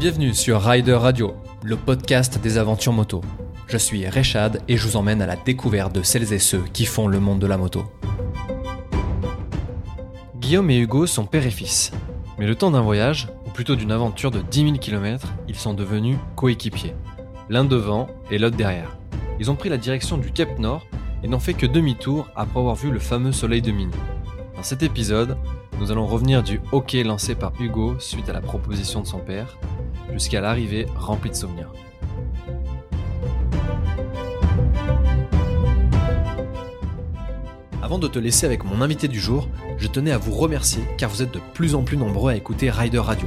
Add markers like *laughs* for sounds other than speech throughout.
Bienvenue sur Rider Radio, le podcast des aventures moto. Je suis Rechad et je vous emmène à la découverte de celles et ceux qui font le monde de la moto. Guillaume et Hugo sont père et fils. Mais le temps d'un voyage, ou plutôt d'une aventure de 10 000 km, ils sont devenus coéquipiers. L'un devant et l'autre derrière. Ils ont pris la direction du Cap Nord et n'ont fait que demi-tour après avoir vu le fameux soleil de Mini. Dans cet épisode, nous allons revenir du hockey lancé par Hugo suite à la proposition de son père, jusqu'à l'arrivée remplie de souvenirs. Avant de te laisser avec mon invité du jour, je tenais à vous remercier car vous êtes de plus en plus nombreux à écouter Rider Radio.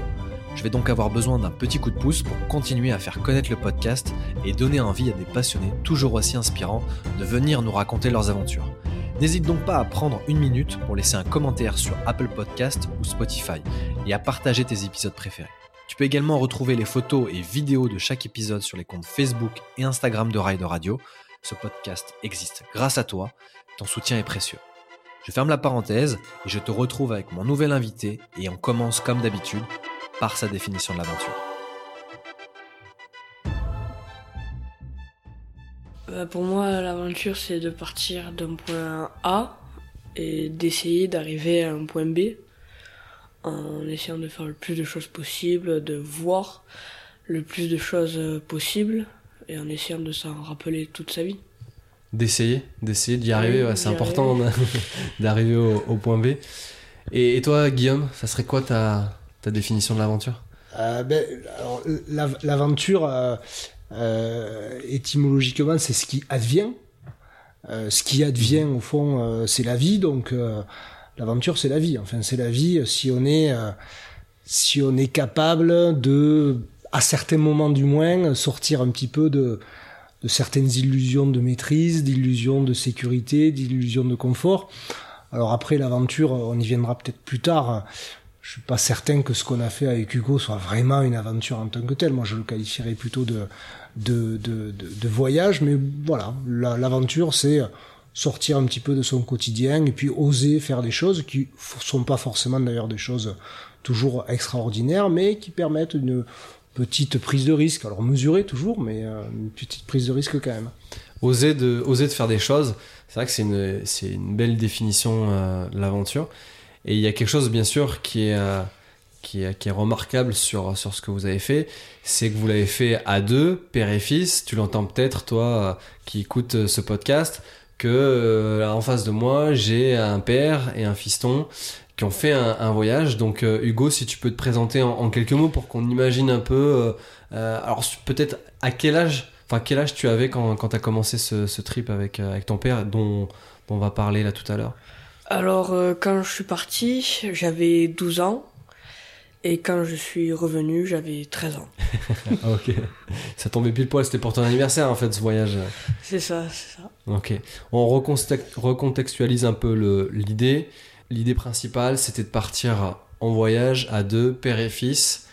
Je vais donc avoir besoin d'un petit coup de pouce pour continuer à faire connaître le podcast et donner envie à des passionnés toujours aussi inspirants de venir nous raconter leurs aventures. N'hésite donc pas à prendre une minute pour laisser un commentaire sur Apple Podcast ou Spotify et à partager tes épisodes préférés. Tu peux également retrouver les photos et vidéos de chaque épisode sur les comptes Facebook et Instagram de Rider Radio. Ce podcast existe grâce à toi, ton soutien est précieux. Je ferme la parenthèse et je te retrouve avec mon nouvel invité et on commence comme d'habitude par sa définition de l'aventure. Bah, pour moi, l'aventure, c'est de partir d'un point A et d'essayer d'arriver à un point B en essayant de faire le plus de choses possible, de voir le plus de choses possibles et en essayant de s'en rappeler toute sa vie. D'essayer, d'essayer d'y arriver, Oui, ouais, c'est important *laughs* d'arriver au, au point B. Et, et toi, Guillaume, ça serait quoi ta, ta définition de l'aventure? Euh, ben, L'aventure, euh, euh, étymologiquement, c'est ce qui advient. Euh, ce qui advient, au fond, euh, c'est la vie. Donc, euh, l'aventure, c'est la vie. Enfin, c'est la vie si on est, euh, si on est capable de, à certains moments du moins, sortir un petit peu de, de certaines illusions de maîtrise, d'illusions de sécurité, d'illusions de confort. Alors après, l'aventure, on y viendra peut-être plus tard. Je suis pas certain que ce qu'on a fait avec Hugo soit vraiment une aventure en tant que telle. Moi, je le qualifierais plutôt de de, de, de, voyage. Mais voilà, la- l'aventure, c'est sortir un petit peu de son quotidien et puis oser faire des choses qui sont pas forcément d'ailleurs des choses toujours extraordinaires, mais qui permettent une petite prise de risque. Alors mesurée toujours, mais euh, une petite prise de risque quand même. oser de, oser de faire des choses, c'est vrai que c'est une, c'est une belle définition euh, de l'aventure. Et il y a quelque chose, bien sûr, qui est, euh, qui est, qui est remarquable sur, sur ce que vous avez fait, c'est que vous l'avez fait à deux, père et fils. Tu l'entends peut-être, toi, qui écoutes euh, ce podcast, que euh, en face de moi, j'ai un père et un fiston qui ont fait un, voyage. Donc, euh, Hugo, si tu peux te présenter en, quelques mots pour qu'on imagine un peu. euh, alors, peut-être à quel âge Enfin, quel âge tu avais quand, quand tu as commencé ce, ce trip avec, avec ton père, dont, dont on va parler là tout à l'heure? Alors, quand je suis parti, j'avais 12 ans. Et quand je suis revenu, j'avais 13 ans. *laughs* Ok. Ça tombait pile poil, c'était pour ton anniversaire en fait ce voyage. C'est ça, c'est ça. Ok. On recontextualise un peu l'idée. L'idée principale, c'était de partir en voyage à deux, père et fils.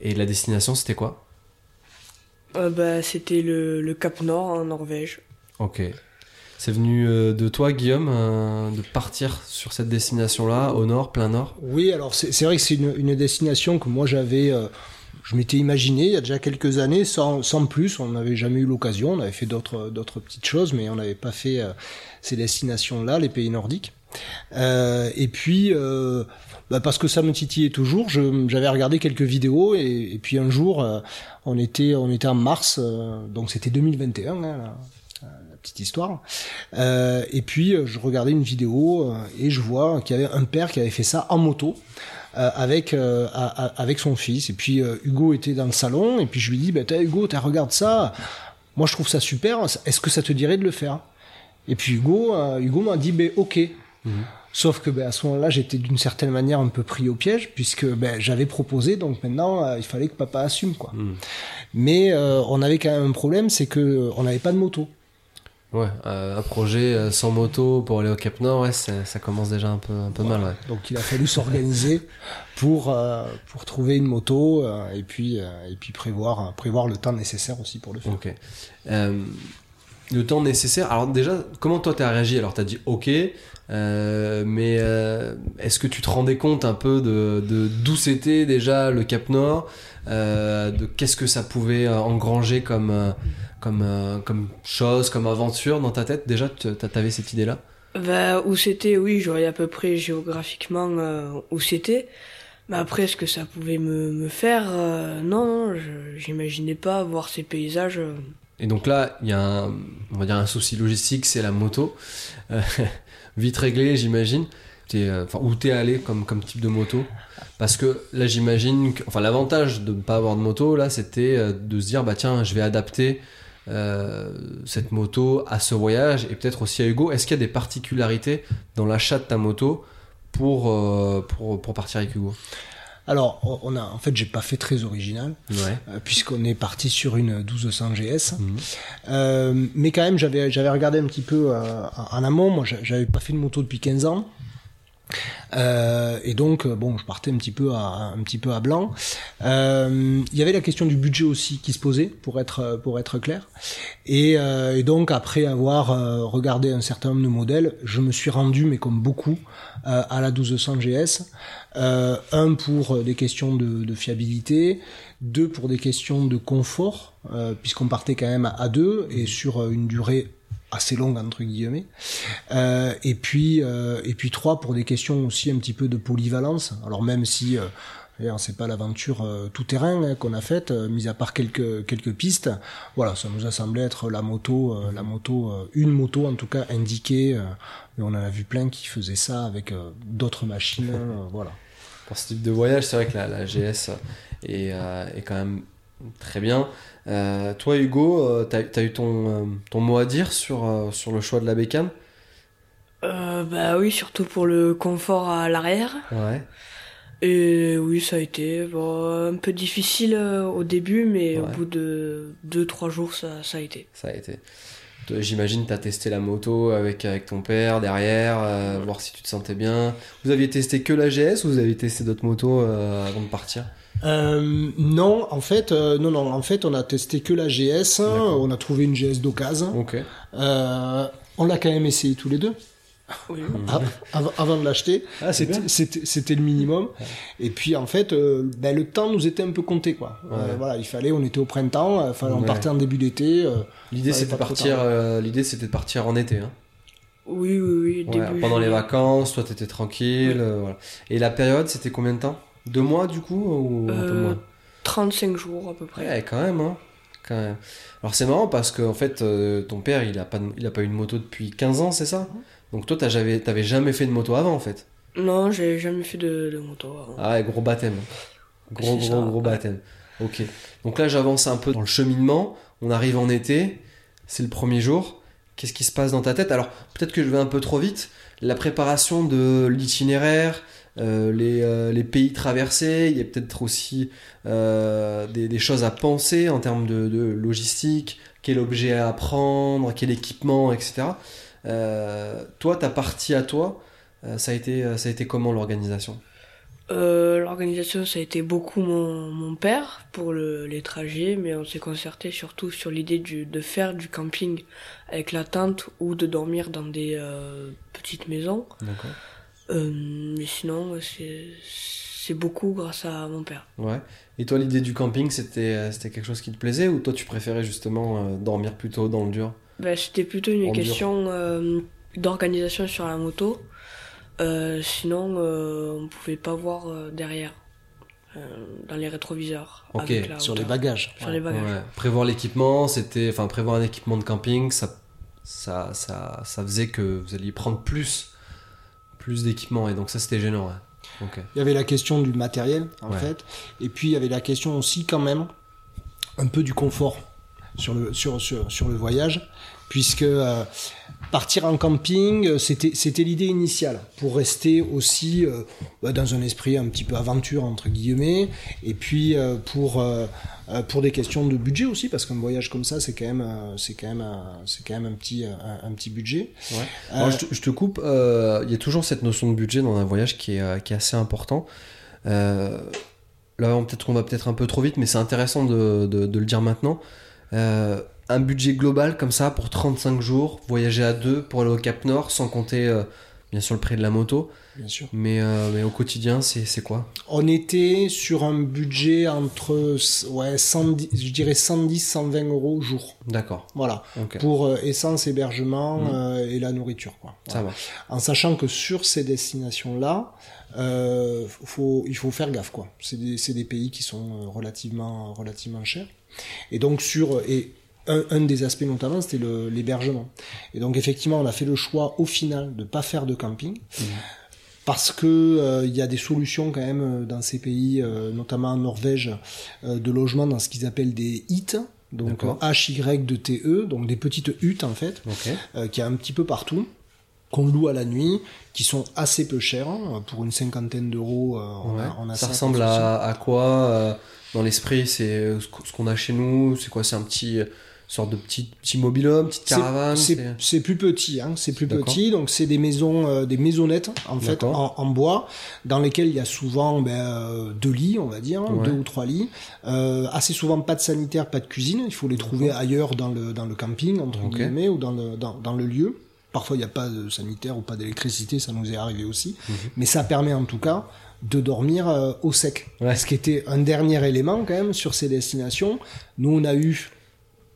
Et la destination, c'était quoi? Euh, bah, c'était le, le Cap Nord en Norvège. Ok. C'est venu euh, de toi, Guillaume, euh, de partir sur cette destination-là, au nord, plein nord? Oui, alors c'est vrai que c'est une, destination que moi j'avais, euh, je m'étais imaginé il y a déjà quelques années, sans, sans plus. On n'avait jamais eu l'occasion. On avait fait d'autres petites choses, mais on n'avait pas fait ces destinations-là, les pays nordiques. Et puis, bah, parce que ça me titillait toujours, j'avais regardé quelques vidéos et, puis un jour, on était en mars, donc c'était 2021. Hein, la, la petite histoire. Euh, et puis euh, je regardais une vidéo euh, et je vois qu'il y avait un père qui avait fait ça en moto euh, avec euh, avec son fils. Et puis Hugo était dans le salon et puis je lui dis bah t'as Hugo, t'as regarde ça. Moi je trouve ça super. Est-ce que ça te dirait de le faire? Et puis Hugo Hugo m'a dit ben ok. Sauf que ben, à ce moment-là, j'étais d'une certaine manière un peu pris au piège puisque ben, j'avais proposé, donc maintenant euh, il fallait que papa assume quoi. Mais euh, on avait quand même un problème, c'est que on n'avait pas de moto. Ouais, euh, un projet euh, sans moto pour aller au Cap Nord, ouais, ça, ça commence déjà un peu, un peu mal, ouais. Donc il a fallu s'organiser pour euh, pour trouver une moto euh, et puis et puis prévoir prévoir le temps nécessaire aussi pour le faire. Ok. Le temps nécessaire. Alors déjà, comment toi t'as réagi? Alors t'as dit ok, mais est-ce que tu te rendais compte un peu de, d'où c'était déjà le Cap Nord, de qu'est-ce que ça pouvait engranger comme comme euh, comme chose, comme aventure dans ta tête Déjà, tu- t'avais cette idée-là? Bah, où c'était, oui, je voyais à peu près géographiquement euh, où c'était. Mais après, ce que ça pouvait me, me faire, euh, non, j'imaginais pas voir ces paysages. euh. Et donc là, il y a un, on va dire un souci logistique, c'est la moto. *laughs* Vite réglé, j'imagine. Enfin, où t'es allé comme, comme type de moto? Parce que là, j'imagine que, enfin, l'avantage de ne pas avoir de moto, là, c'était de se dire, bah tiens, je vais adapter euh, cette moto à ce voyage et peut-être aussi à Hugo. Est-ce qu'il y a des particularités dans l'achat de ta moto pour, euh, pour, pour partir avec Hugo? Alors, on- a, en fait, j'ai pas fait très original, Ouais. euh, puisqu'on est parti sur une 1200 GS. Mhm. Euh, mais quand même, j'avais, j'avais regardé un petit peu euh, en amont. Moi, j'a- j'avais pas fait de moto depuis 15 ans. Euh, et donc, euh, bon, je partais un petit peu à, un petit peu à blanc. Euh, Il y avait la question du budget aussi qui se posait, pour être, pour être clair. Et, euh, et donc, après avoir regardé un certain nombre de modèles, je me suis rendu, mais comme beaucoup, à la 1200 GS. Euh, un pour des questions de, de fiabilité, deux pour des questions de confort, euh, puisqu'on partait quand même à deux et sur euh, une durée assez longue entre guillemets. Euh, et puis euh, et puis trois pour des questions aussi un petit peu de polyvalence. Alors même si euh, c'est pas l'aventure euh, tout terrain hein, qu'on a faite, mis à part quelques quelques pistes. Voilà, ça nous a semblé être la moto, la moto, une moto en tout cas indiquée. mais on en a vu plein qui faisaient ça avec d'autres machines. *laughs* voilà. Pour ce type de voyage, c'est vrai que la, la GS est, est quand même très bien. Euh, toi, Hugo, euh, t'as as eu ton, euh, ton mot à dire sur, sur le choix de la bécane? Bah oui, surtout pour le confort à l'arrière. Ouais. Et oui, ça a été bon, un peu difficile au début, mais au bout de 2-3 jours, ça, ça a été. Ça a été. J'imagine t'as testé la moto avec, avec ton père derrière, euh, voir si tu te sentais bien. Vous aviez testé que la GS ou vous avez testé d'autres motos euh, avant de partir? Euh, non, en fait, euh, non, non, en fait, on a testé que la GS. D'accord. On a trouvé une GS d'occasion. Euh, on l'a quand même essayé tous les deux. Oui. av- *laughs* av- avant de l'acheter. Ah. C'était- le minimum. Et puis en fait, euh, ben, le temps nous était un peu compté quoi. Euh, Ouais. voilà, il fallait, on était au printemps, euh, fallait, on Ouais. partait en début d'été. euh, L'idée c'était partir. tard. euh, L'idée c'était de partir en été. Hein. Oui, oui, oui. Ouais, début pendant les vacances, toi t'étais tranquille. euh, voilà. Et la période c'était combien de temps? Deux mois du coup ou un peu Euh, moins 35 jours à peu près. Ouais, quand même, hein. Quand même. Alors c'est marrant parce que en fait, euh, ton père, il a pas, de- il a pas eu de moto depuis 15 ans, c'est ça Donc toi, t'as jamais, t'avais jamais fait de moto avant, en fait. Non, j'ai jamais fait de, de moto avant. Ah ouais, gros baptême. Gros, gros, gros ouais. baptême. Ok. Donc là, j'avance un peu dans le cheminement. On arrive en été. C'est le premier jour. Qu'est-ce qui se passe dans ta tête? Alors, peut-être que je vais un peu trop vite. La préparation de l'itinéraire, les, euh, les pays traversés, il y a peut-être aussi euh, des, des choses à penser en termes de, de logistique, quel objet à prendre, quel équipement, etc. Euh, toi, ta partie à toi, euh, ça, a été, ça a été comment l'organisation? Euh, L'organisation, ça a été beaucoup mon, mon père pour le, les trajets, mais on s'est concerté surtout sur l'idée de faire du camping avec la tente ou de dormir dans des euh, petites maisons. D'accord. Euh, mais sinon, c'est beaucoup grâce à mon père. Ouais. Et toi, l'idée du camping, c'était euh, c'était quelque chose qui te plaisait ou toi, tu préférais justement euh, dormir plutôt dans le dur? Ben, C'était plutôt une En question euh, d'organisation sur la moto. Euh, sinon, euh, on pouvait pas voir euh, derrière, euh, dans les rétroviseurs. Ok, avec la sur les bagages. Sur les bagages. Ouais. Prévoir l'équipement, c'était. Enfin, prévoir un équipement de camping, ça, ça, ça, ça faisait que vous alliez prendre plus, plus d'équipement et donc ça, c'était gênant. Ouais. Il y avait la question du matériel en Ouais. fait, et puis il y avait la question aussi quand même un peu du confort sur le sur sur, sur le voyage, puisque euh, partir en camping, euh, c'était c'était l'idée initiale pour rester aussi euh, bah, dans un esprit un petit peu aventure entre guillemets, et puis euh, pour euh, pour des questions de budget aussi, parce qu'un voyage comme ça, c'est quand même c'est quand même un- c'est quand même un petit un, un petit budget. Ouais. Alors, je, te, je te coupe, il y a toujours cette notion de budget dans un voyage qui est, qui est assez important. Là, on- peut-être qu'on va peut-être un peu trop vite, mais c'est intéressant de, de- de le dire maintenant. Un budget global comme ça pour 35 jours, voyager à deux pour aller au Cap Nord, sans compter euh, bien sûr le prix de la moto. Bien sûr. Mais, euh, mais au quotidien, c'est quoi? On était sur un budget entre, ouais, 110, je dirais 110, 120 euros jour. D'accord. Voilà. Pour euh, essence, hébergement euh, et la nourriture, quoi. Ça marche. En sachant que sur ces destinations-là, faut, il faut faire gaffe, quoi. C'est des, des pays qui sont relativement, relativement chers. Et donc sur, et un, un des aspects notamment, c'était l'hébergement. Et donc effectivement, on a fait le choix au final de pas faire de camping. Parce que euh, il y a des solutions quand même euh, dans ces pays, euh, notamment en Norvège, euh, de logement dans ce qu'ils appellent des HYT, donc D'accord. H-Y-D-T-E, E, donc des petites huttes en fait, Ok. euh, qui a un petit peu partout, qu'on loue à la nuit, qui sont assez peu chères, hein, pour une cinquantaine d'euros. on Ouais. a, on a ça ressemble à, à quoi dans l'esprit C'est ce qu- ce qu'on a chez nous C'est quoi C'est un petit sorte de petit petit mobilhome, petite caravane C'est plus petit, hein, c'est plus petit. Donc c'est des maisons, euh, des maisonnettes en fait en, en bois, dans lesquelles il y a souvent ben, euh, deux lits, on va dire, Ouais. deux ou trois lits. Euh, assez souvent pas de sanitaire, pas de cuisine. Il faut les trouver ailleurs dans le dans le camping entre guillemets ou dans le dans, dans le lieu. Parfois il n'y a pas de sanitaire ou pas d'électricité, ça nous est arrivé aussi. Mhm. Mais ça permet en tout cas de dormir au sec. Ouais. Ce qui était un dernier élément quand même sur ces destinations. Nous on a eu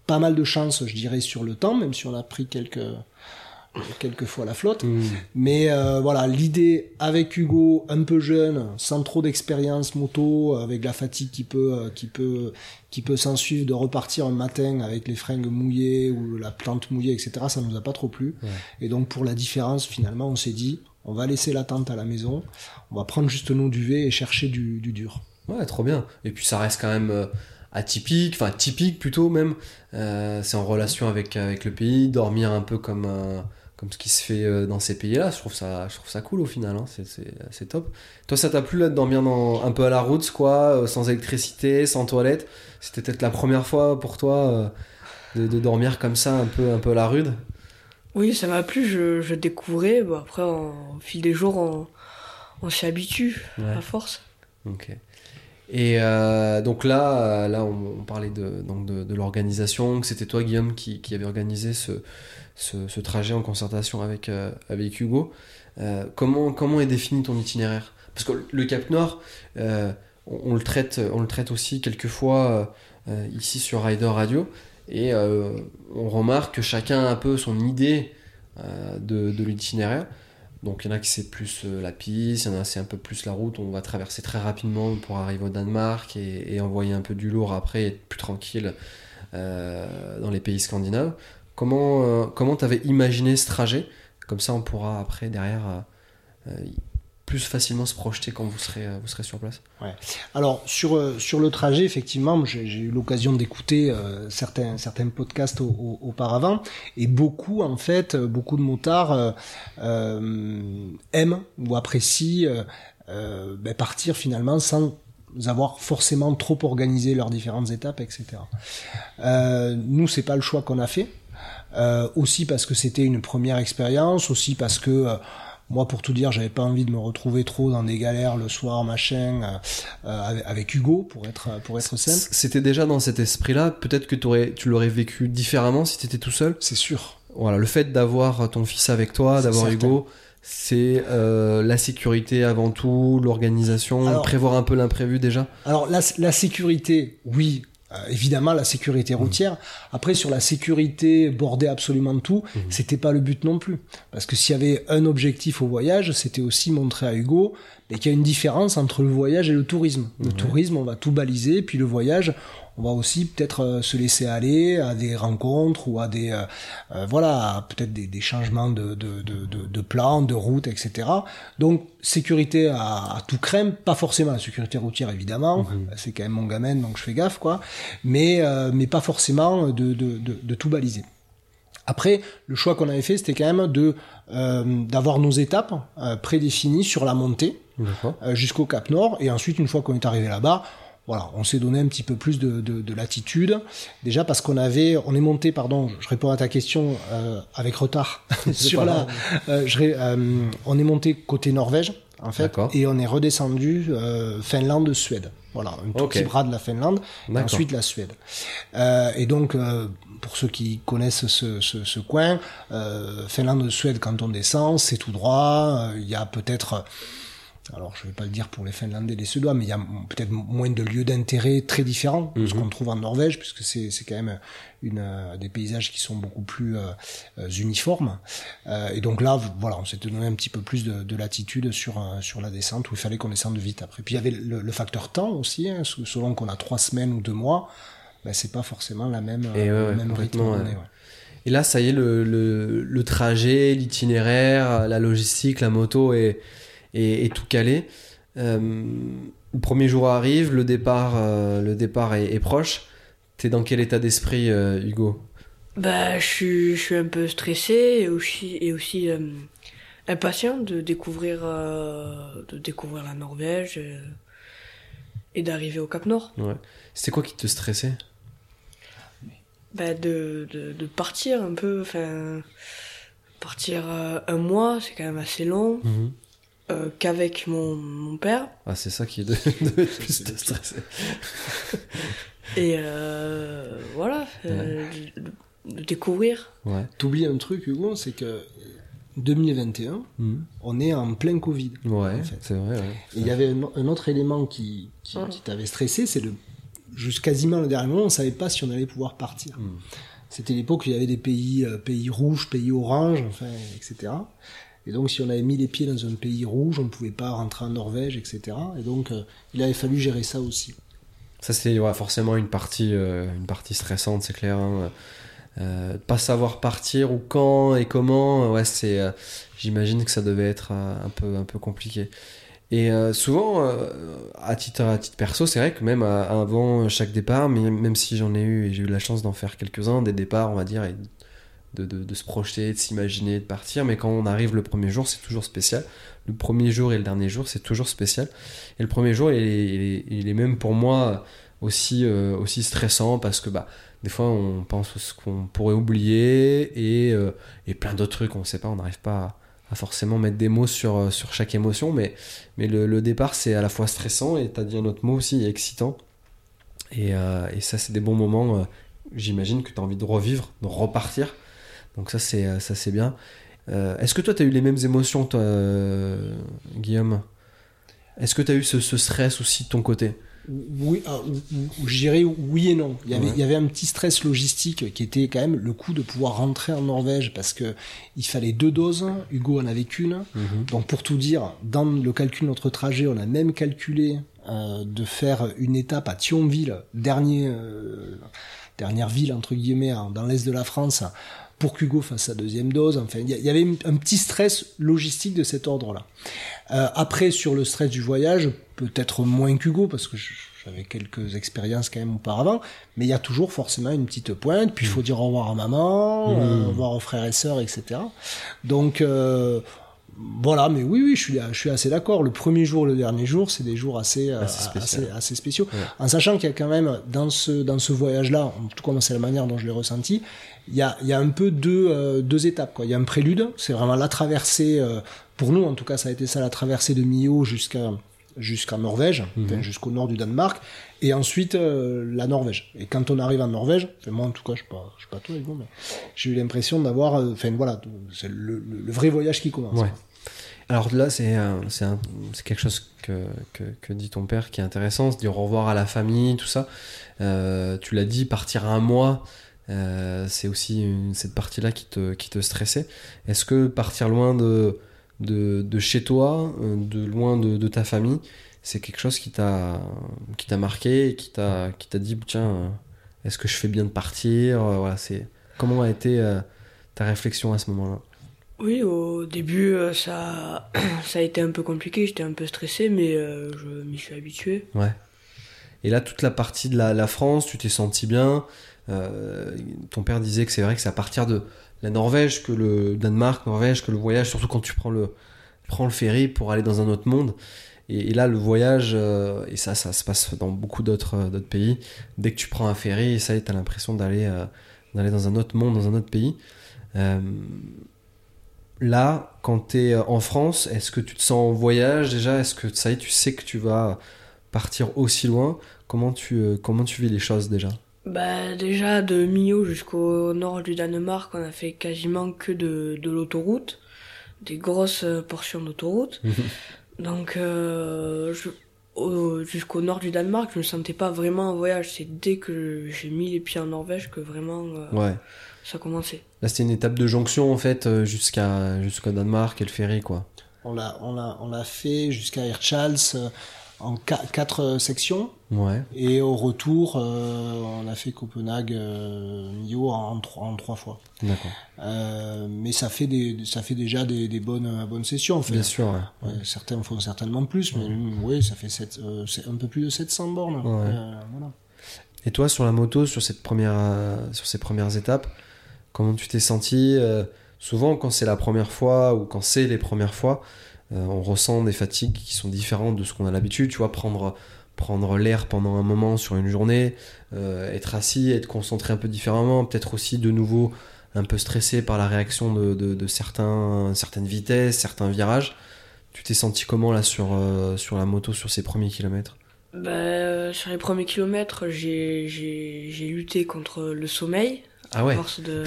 pas mal de chance, je dirais, sur le temps, même si on a pris quelques quelques fois la flotte. Hmm. Mais euh, voilà, l'idée avec Hugo, un peu jeune, sans trop d'expérience moto, avec la fatigue qui peut euh, qui peut qui peut s'en suivre, de repartir un matin avec les fringues mouillées ou la plante mouillée, etc. Ça nous a pas trop plu. Ouais. Et donc pour la différence, finalement, on s'est dit, on va laisser la tente à la maison, on va prendre juste nos duvets et chercher du, du dur. Ouais, trop bien. Et puis ça reste quand même euh, atypique, enfin typique plutôt même. Euh, c'est en relation avec, avec le pays, dormir un peu comme, un- comme ce qui se fait euh, dans ces pays-là. Je trouve ça, je trouve ça cool au final, hein. c'est, top. Toi, ça t'a plu là de dormir dans, un peu à la route, quoi, euh, sans électricité, sans toilette? C'était peut-être la première fois pour toi euh, de, de dormir comme ça, un peu, un peu à la rude? Oui, ça m'a plu, je, je découvrais. Bon, après, en- au fil des jours, on, on s'y habitue Ouais. à force. Ok. Et euh, donc là, euh, là, on, parlait de, donc de, l'organisation, que c'était toi, Guillaume, qui, avait organisé ce, ce, trajet en concertation avec, euh, avec Hugo. Comment, comment est défini ton itinéraire? Parce que le Cap Nord, on, on le traite, on le traite aussi quelquefois ici sur Rider Radio, et on remarque que chacun a un peu son idée de, de l'itinéraire. Donc il y en a qui c'est plus euh, la piste, il y en a c'est un peu plus la route, on va traverser très rapidement pour arriver au Danemark et, envoyer un peu du lourd après et être plus tranquille euh, dans les pays scandinaves. Comment euh, comment t'avais imaginé ce trajet? Comme ça on pourra après derrière plus facilement se projeter quand vous serez, euh, vous serez sur place. Alors sur euh, sur le trajet, effectivement, j'ai eu l'occasion d'écouter euh, certains certains podcasts au- au- auparavant, et beaucoup en fait, euh, beaucoup de motards euh, aiment ou apprécient euh, ben, partir finalement sans avoir forcément trop organisé leurs différentes étapes, etc. Nous, c'est pas le choix qu'on a fait. Aussi parce que c'était une première expérience, aussi parce que moi, pour tout dire, j'avais pas envie de me retrouver trop dans des galères le soir, machin, euh, euh, avec, Hugo, pour être pour être simple. C'était déjà dans cet esprit-là. Peut-être que tu l'aurais vécu différemment si tu étais tout seul. C'est sûr. Voilà, le fait d'avoir ton fils avec toi, d'avoir. Hugo, c'est euh, la sécurité avant tout, l'organisation, prévoir un peu l'imprévu déjà. Alors la, la sécurité, oui, euh, évidemment la sécurité routière. Après sur la sécurité bordée absolument de tout, Mhm. c'était pas le but non plus. Parce que s'il y avait un objectif au voyage, c'était aussi montrer à Hugo mais qu'il y a une différence entre le voyage et le tourisme. Le Ouais. tourisme, on va tout baliser, puis le voyage, on va aussi peut-être euh, se laisser aller à des rencontres ou à des euh, euh, voilà peut-être des, des changements de, de, de, de, de plan, de route, etc. Donc sécurité à, à tout crème, pas forcément la sécurité routière évidemment, c'est quand même mon gamin donc je fais gaffe quoi, mais euh, mais pas forcément de, de, de, de tout baliser. Après, le choix qu'on avait fait, c'était quand même de euh, d'avoir nos étapes euh, prédéfinies sur la montée. Euh, jusqu'au Cap Nord. Et ensuite, une fois qu'on est arrivé là-bas, voilà, on s'est donné un petit peu plus de, de, de latitude. Déjà parce qu'on avait, on est monté, pardon, je réponds à ta question euh, avec retard *laughs* sur la. euh, je euh, on est monté côté Norvège. en fait, et on est redescendu euh, Finlande-Suède. Voilà, un tout petit bras de la Finlande, et ensuite la Suède. Euh, et donc, euh, pour ceux qui connaissent ce, ce, ce coin, euh, Finlande-Suède, quand on descend, c'est tout droit. Il y a peut-être alors je ne vais pas le dire pour les Finlandais et les Suédois, mais il y a peut-être moins de lieux d'intérêt très différents de ce mhm. qu'on trouve en Norvège, puisque c'est quand même une, euh, des paysages qui sont beaucoup plus euh, euh, uniformes. et donc là, voilà, on s'est donné un petit peu plus de, de latitude sur, sur la descente, où il fallait qu'on descende vite après. Puis il y avait le, facteur temps aussi, hein, selon qu'on a trois semaines ou deux mois, ben, c'est pas forcément la même, et même rythme. Et là, ça y est, le, le, le trajet, l'itinéraire, la logistique, la moto est et, tout calé. Euh, le premier jour arrive, le départ, euh, le départ est, proche. T'es dans quel état d'esprit, euh, Hugo? Bah, je suis, je suis un peu stressé et aussi, et aussi impatient de découvrir, de découvrir la Norvège et d'arriver au Cap Nord. Ouais. C'était quoi qui te stressait? Bah, de, de, de, partir un peu, enfin, partir un mois, c'est quand même assez long. Mhm. Euh, qu'avec mon, mon, père. Ah, c'est ça qui devait *laughs* être plus stressé. *laughs* Et euh, voilà, euh, de, découvrir. Ouais. T'oublies un truc, Hugo, c'est que 2021, hmm. on est en plein Covid. Ouais, c'est vrai. il y avait un, autre élément qui, qui, t'avait stressé, c'est le. Jusqu'à quasiment le dernier moment, on savait pas si on allait pouvoir partir. Hmm. C'était l'époque où il y avait des pays, pays rouges, pays oranges, enfin, etc. Et donc, si on avait mis les pieds dans un pays rouge, on ne pouvait pas rentrer en Norvège, etc. Et donc, euh, il avait fallu gérer ça aussi. Ça, c'est forcément une partie, euh, une partie stressante, c'est clair. Hein. Euh, pas savoir partir ou quand et comment, ouais, c'est, j'imagine que ça devait être un peu, un peu compliqué. Et souvent, à titre, à titre perso, c'est vrai que même avant chaque départ, même si j'en ai eu et j'ai eu la chance d'en faire quelques-uns, des départs, on va dire, et de, se projeter, de s'imaginer, de partir. Mais quand on arrive le premier jour, c'est toujours spécial. Le premier jour et le dernier jour, c'est toujours spécial. Et le premier jour, il est, même pour moi aussi, euh, aussi stressant parce que bah, des fois, on pense ce qu'on pourrait oublier et, euh, et plein d'autres trucs, on ne sait pas, on n'arrive pas à, forcément mettre des mots sur, euh, sur chaque émotion. Mais, mais le, départ, c'est à la fois stressant et tu as dit un autre mot aussi, excitant. Et, et ça, c'est des bons moments. J'imagine que tu as envie de revivre, de repartir. Donc ça c'est euh, ça c'est bien. Euh, est-ce que toi tu as eu les mêmes émotions toi euh, Guillaume? Est-ce que tu as eu ce, stress aussi de ton côté? Oui, ah, je dirais oui et non. Il y, avait, il y avait un petit stress logistique qui était quand même le coup de pouvoir rentrer en Norvège parce que il fallait deux doses. Hugo en avait qu'une. Mhm. Donc pour tout dire, dans le calcul de notre trajet, on a même calculé de faire une étape à Thionville, dernier, dernière ville entre guillemets dans l'est de la France, pour qu'Hugo fasse sa deuxième dose. Enfin, il y avait un petit stress logistique de cet ordre-là. Euh, après, sur le stress du voyage, peut-être moins qu'Hugo, parce que j'avais quelques expériences quand même auparavant, mais il y a toujours forcément une petite pointe, puis il faut dire au revoir à maman, mmh. euh, au revoir aux frères et sœurs, etc. Donc, euh, voilà, mais oui, oui, je suis, je suis assez d'accord. Le premier jour, le dernier jour, c'est des jours assez, euh, assez, spéciaux. En sachant qu'il y a quand même, dans ce, dans ce voyage-là, en tout cas, c'est la manière dont je l'ai ressenti, il y a, il y a un peu deux, euh, deux étapes. Quoi. Il y a un prélude, c'est vraiment la traversée, euh, pour nous en tout cas, ça a été ça, la traversée de Mio jusqu'à jusqu'à Norvège, mhm. jusqu'au nord du Danemark, et ensuite la Norvège. Et quand on arrive en Norvège, moi en tout cas, je sais pas, je sais pas toi, mais j'ai eu l'impression d'avoir, enfin voilà, c'est le, le, vrai voyage qui commence. Alors là, c'est quelque chose que, dit ton père qui est intéressant, se dire au revoir à la famille, tout ça. Euh, tu l'as dit, partir un mois, euh, c'est aussi cette partie-là qui te, qui te stressait. Est-ce que partir loin de, de, chez toi, euh, de loin de, ta famille, c'est quelque chose qui t'a marqué qui t'a dit, tiens, est-ce que je fais bien de partir Comment a été ta réflexion à ce moment-là? Oui, au début, euh, ça, *clears throat* ça a été un peu compliqué, j'étais un peu stressé, mais euh, je m'y suis habitué. Ouais. Et là, toute la partie de la, France, tu t'es senti bien. Euh, ton père disait que c'est vrai que c'est à partir de la Norvège que le Danemark, Norvège, que le voyage, surtout quand tu prends le, prends le ferry pour aller dans un autre monde. Et, là, le voyage, et ça, ça se passe dans beaucoup d'autres pays, dès que tu prends un ferry, ça y est, t'as l'impression d'aller dans un autre monde, dans un autre pays. Là, quand tu es en France, est-ce que tu te sens en voyage déjà? Est-ce que ça y est, tu sais que tu vas partir aussi loin? Comment tu, comment tu vis les choses déjà? Bah déjà de Millau jusqu'au nord du Danemark, on a fait quasiment que de, de l'autoroute, des grosses portions d'autoroute. *laughs* Donc euh, jusqu'au nord du Danemark, je me sentais pas vraiment en voyage. C'est dès que j'ai mis les pieds en Norvège que vraiment euh, ouais. Ça a commencé. Là c'était une étape de jonction en fait euh, jusqu'à jusqu'au Danemark et le ferry quoi. On l'a on l'a on l'a fait jusqu'à Hirtshals en quatre euh, sections. Ouais. Et au retour, euh, on a fait Copenhague, euh, Millau en, en trois fois. D'accord. Euh, mais ça fait des, ça fait déjà des, des bonnes, bonnes sessions. En fait. Bien sûr. Ouais. Ouais, certains font certainement plus, mais oui, ça fait sept, euh, un peu plus de 700 bornes. Euh, voilà. Et toi, sur la moto, sur cette première, sur ces premières étapes, comment tu t'es senti Souvent, quand c'est la première fois ou quand c'est les premières fois, euh, on ressent des fatigues qui sont différentes de ce qu'on a l'habitude. Tu vois, prendre, prendre l'air pendant un moment sur une journée, euh, être assis, être concentré un peu différemment, peut-être aussi de nouveau un peu stressé par la réaction de, de, certains, certaines vitesses, certains virages. Tu t'es senti comment là sur, euh, sur la moto sur ces premiers kilomètres? Bah, Sur les premiers kilomètres, j'ai lutté contre le sommeil. Ah ouais. À force de...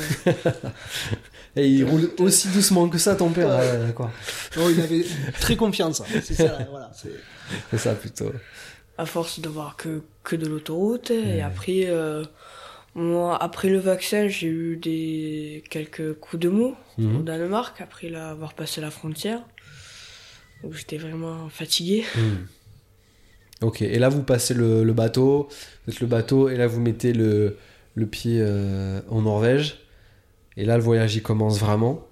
*laughs* Et il roule aussi doucement que ça, ton père. Ouais. quoi. Oh, il avait très confiance. Hein. C'est ça, *laughs* voilà. C'est ça plutôt. À force de voir que, que de l'autoroute. Et après, euh, moi, après le vaccin, j'ai eu des quelques coups de mou Mhm. au Danemark, après avoir passé la frontière. Donc j'étais vraiment fatigué. Hmm. Ok, et là vous passez le, le bateau, vous êtes le bateau, et là vous mettez le, le pied euh, en Norvège. Et là, le voyage, il commence vraiment.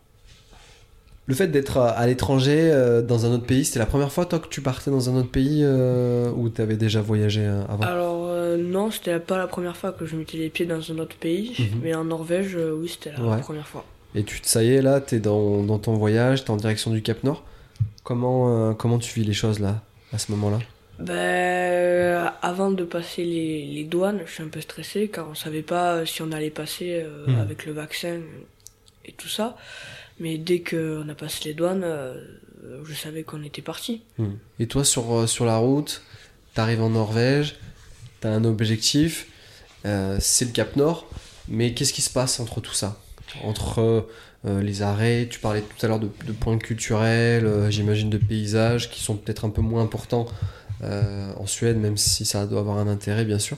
Le fait d'être à l'étranger, euh, dans un autre pays, c'était la première fois, toi, que tu partais dans un autre pays euh, ou tu avais déjà voyagé avant? Alors, non, c'était pas la première fois que je mettais les pieds dans un autre pays. Mhm. Mais en Norvège, oui, c'était la Ouais. première fois. Et tu, ça y est, là, t'es dans, dans ton voyage, t'es en direction du Cap Nord. Comment, comment tu vis les choses, là, à ce moment-là? Ben, avant de passer les, les douanes, je suis un peu stressé car on savait pas si on allait passer euh, Mhm. avec le vaccin et tout ça. Mais dès qu'on a passé les douanes, euh, je savais qu'on était parti. Hmm. Et toi, sur, euh, sur la route, t'arrives en Norvège, t'as un objectif, euh, c'est le Cap Nord, mais qu'est-ce qui se passe entre tout ça? Entre euh, euh, les arrêts, tu parlais tout à l'heure de, de points culturels, euh, j'imagine de paysages qui sont peut-être un peu moins importants euh, en Suède, même si ça doit avoir un intérêt, bien sûr.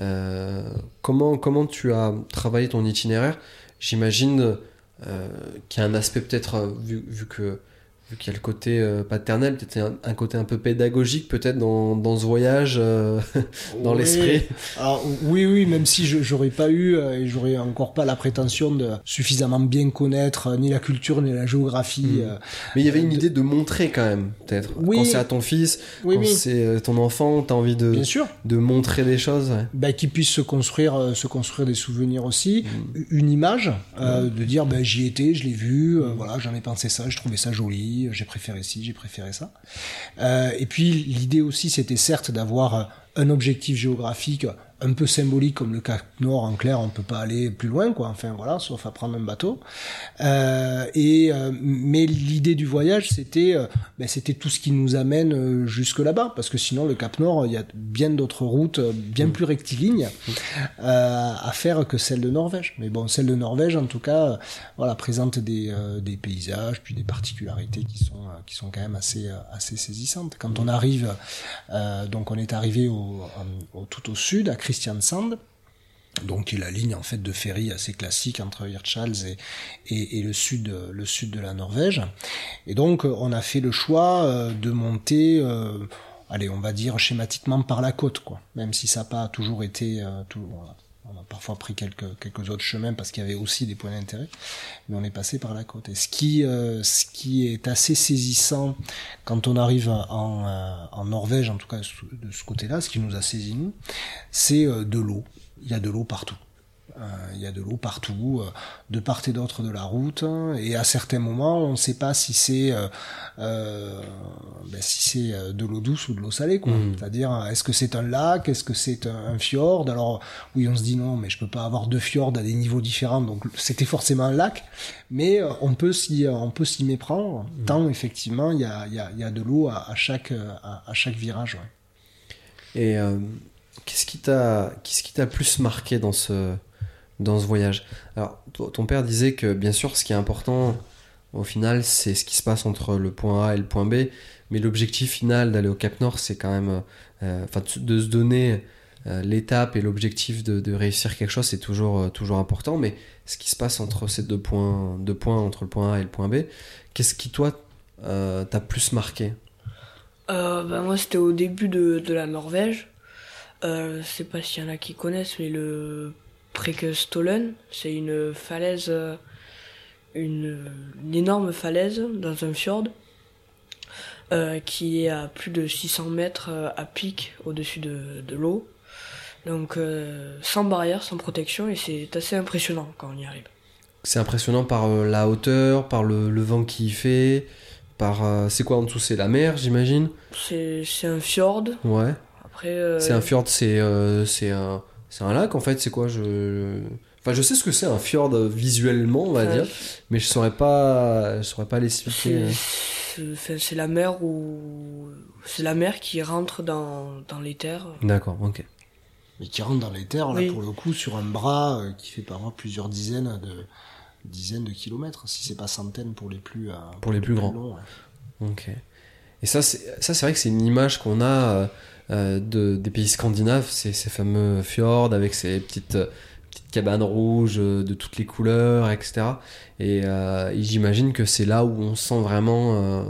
Euh, comment, comment tu as travaillé ton itinéraire? J'imagine euh, qu'il y a un aspect peut-être, euh, vu que vu qu'il y a le côté euh, paternel, peut-être un, un côté un peu pédagogique peut-être dans, dans ce voyage, euh, *laughs* dans Oui. l'esprit. Alors, oui, oui, même si je j'aurais pas eu euh, et j'aurais encore pas la prétention de suffisamment bien connaître euh, ni la culture ni la géographie. Euh, Mais il y avait une de- idée de montrer quand même, peut-être. Oui. Quand c'est à ton fils, Oui, quand c'est ton enfant, t'as envie de, bien sûr. de montrer des choses. ouais. Ben, qu'ils puissent se construire, se construire des souvenirs aussi, Mhm. une image, euh, de dire ben j'y étais, je l'ai vu, voilà, j'en ai pensé ça, je trouvais ça joli, j'ai préféré ci, j'ai préféré ça. Euh, et puis l'idée aussi, c'était certes d'avoir un objectif géographique un peu symbolique comme le Cap Nord. En clair, on peut pas aller plus loin, quoi. Enfin voilà, sauf à prendre un bateau. Euh, et euh, mais l'idée du voyage, c'était euh, ben, c'était tout ce qui nous amène euh, jusque là-bas, parce que sinon le Cap Nord, il y a bien d'autres routes, euh, bien plus rectilignes euh, à faire que celle de Norvège. Mais bon, celle de Norvège, en tout cas, euh, voilà, présente des, euh, des paysages, puis des particularités qui sont euh, qui sont quand même assez euh, assez saisissantes. Quand on arrive, euh, donc on est arrivé au, au- tout au sud, à Christiansand. Donc, qui est la ligne en fait de ferry assez classique entre Hirtshals et, le sud, le sud de la Norvège. Et donc, on a fait le choix euh, de monter, euh, allez, on va dire schématiquement par la côte, quoi. Même si ça n'a pas toujours été, euh, tout. On a parfois pris quelques quelques autres chemins parce qu'il y avait aussi des points d'intérêt, mais on est passé par la côte. Et ce qui euh, ce qui est assez saisissant quand on arrive en euh, en Norvège, en tout cas de ce côté-là, ce qui nous a saisi nous, c'est euh, de l'eau. Il y a de l'eau partout. Il y a de l'eau partout, de part et d'autre de la route. Et à certains moments, on ne sait pas si c'est ben, si c'est de l'eau douce ou de l'eau salée. quoi. Mhm. C'est-à-dire, est-ce que c'est un lac, est-ce que c'est un, fjord? Alors oui, on se dit non, mais je peux pas avoir deux fjords à des niveaux différents, donc c'était forcément un lac. Mais on peut s'y on peut s'y méprendre. Tant effectivement, il y a, y, a, y a de l'eau à, à, chaque à, à chaque virage. Ouais. Et euh, qu'est-ce qui t'a qu'est-ce qui t'a plus marqué dans ce dans ce voyage Alors ton père disait que bien sûr ce qui est important au final c'est ce qui se passe entre le point A et le point B, mais l'objectif final d'aller au Cap Nord c'est quand même euh, enfin de se donner euh, l'étape et l'objectif de, réussir quelque chose c'est toujours euh, toujours important, mais ce qui se passe entre ces deux points deux points entre le point A et le point B, qu'est-ce qui toi euh, t'a plus marqué? Euh, bah, Moi, c'était au début de, de la Norvège. Euh, je sais pas s'il y en a qui connaissent, mais le Prekestollen, c'est une falaise, une, une, énorme falaise dans un fjord euh, qui est à plus de 600 mètres euh, à pic au-dessus de, de l'eau. Donc euh, sans barrière, sans protection, et c'est assez impressionnant quand on y arrive. C'est impressionnant par euh, la hauteur, par le, le vent qui y fait, par euh, c'est quoi en dessous? C'est la mer j'imagine? C'est un fjord ouais après euh... c'est un fjord c'est euh, c'est un c'est un lac en fait c'est quoi je enfin je sais ce que c'est un fjord visuellement on va Ouais. dire mais je saurais pas je saurais pas l'expliquer hein. c'est la mer où c'est la mer qui rentre dans, dans les terres d'accord ok Mais qui rentre dans les terres, là, pour le coup, sur un bras euh, qui fait par mois plusieurs dizaines de, dizaines de kilomètres, si c'est pas centaines pour les plus, euh, Pour les plus grands. longs, ouais. ok et ça c'est ça c'est vrai que c'est une image qu'on a euh, euh, de des pays scandinaves ces, fameux fjords avec ces petites euh, petites cabanes rouges euh, de toutes les couleurs etc et, j'imagine que c'est là où on sent vraiment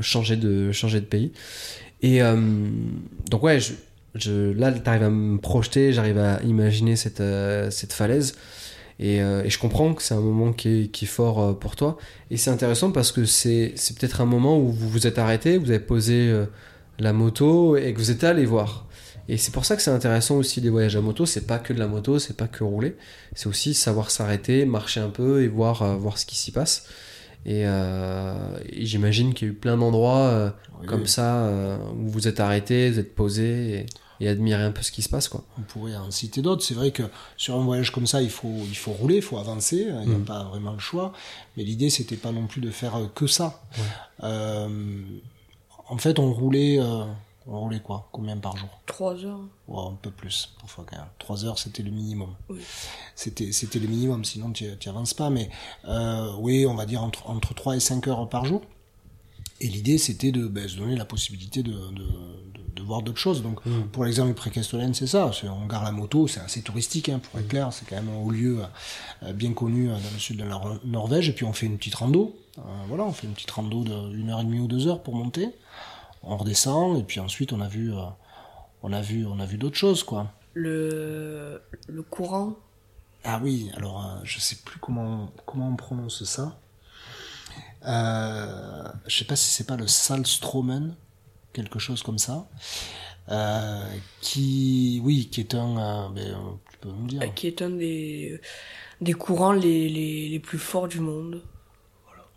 changer de changer de pays. Et donc ouais je, je là t'arrives à me projeter j'arrive à imaginer cette cette falaise. Et, je comprends que c'est un moment qui est, qui est fort pour toi. Et c'est intéressant parce que c'est peut-être un moment où vous vous êtes arrêté vous avez posé la moto et que vous êtes allé voir et c'est pour ça que c'est intéressant aussi les voyages à moto c'est pas que de la moto c'est pas que rouler c'est aussi savoir s'arrêter marcher un peu et voir euh, voir ce qui s'y passe et, euh, et j'imagine qu'il y a eu plein d'endroits euh, Oui, comme ça où vous êtes arrêté vous êtes posé et, et admirer un peu ce qui se passe quoi On pourrait en citer d'autres. C'est vrai que sur un voyage comme ça, il faut, il faut rouler, il faut avancer. Il n'y a Mhm. pas vraiment le choix. Mais l'idée, c'était pas non plus de faire que ça. Euh, en fait, on roulait, euh, on roulait quoi? Combien par jour? Trois heures Ouais, un peu plus, parfois quand même. Trois heures, c'était le minimum. Oui. C'était, c'était le minimum, sinon tu avances pas. Mais euh, oui, on va dire entre, entre 3 et 5 heures par jour. Et l'idée, c'était de ben, se donner la possibilité de, de, de, de voir d'autres choses. Donc, Mhm. pour l'exemple du Précastolen, c'est ça. On gare la moto, c'est assez touristique, hein, pour être clair. C'est quand même un haut lieu euh, bien connu euh, dans le sud de la Nor- Norvège. Et puis, on fait une petite rando. Euh, voilà, on fait une petite rando de une heure et demie ou deux heures pour monter. On redescend, et puis ensuite, on a vu, euh, on a vu, on a vu d'autres choses, quoi. le le courant Ah oui, alors euh, je sais plus comment comment on prononce ça. Euh, je sais pas si c'est pas le Salstromen, quelque chose comme ça. Euh, qui, oui, qui est un, euh, ben, tu peux me dire. qui est un des des courants les, les, les plus forts du monde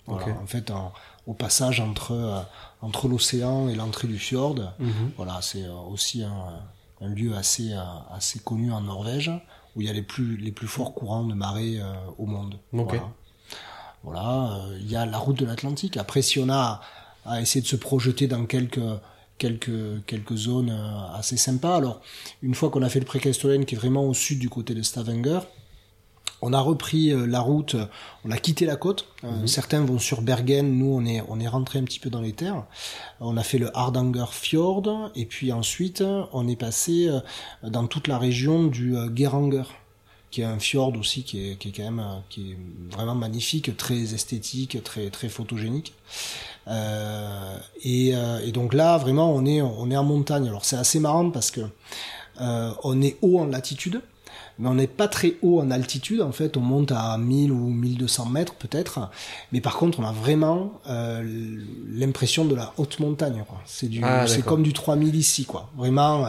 Voilà, en fait, en- au passage entre euh, entre l'océan et l'entrée du fjord. Mhm. Voilà, c'est euh, aussi un, un lieu assez euh, assez connu en Norvège où il y a les plus les plus forts courants de marée euh, au monde. Voilà. Voilà, euh, il y a la route de l'Atlantique. Après, si on a à essayer de se projeter dans quelques quelques quelques zones euh, assez sympas. Alors, une fois qu'on a fait le Précastolen, qui est vraiment au sud du côté de Stavanger, on a repris euh, la route, euh, on a quitté la côte. Euh, Certains vont sur Bergen, nous on est on est rentré un petit peu dans les terres. On a fait le Hardanger Fjord et puis ensuite on est passé dans toute la région du Geranger qui est un fjord aussi qui est, qui est quand même qui est vraiment magnifique, très esthétique, très très photogénique. Euh, et, et donc là vraiment on est on est en montagne. Alors c'est assez marrant parce que euh, on est haut en latitude. Mais on n'est pas très haut en altitude. En fait, on monte à 1000 ou 1200 mètres peut-être. Mais par contre, on a vraiment euh, l'impression de la haute montagne. quoi. C'est du, Ah, c'est comme du 3000 ici, quoi. Vraiment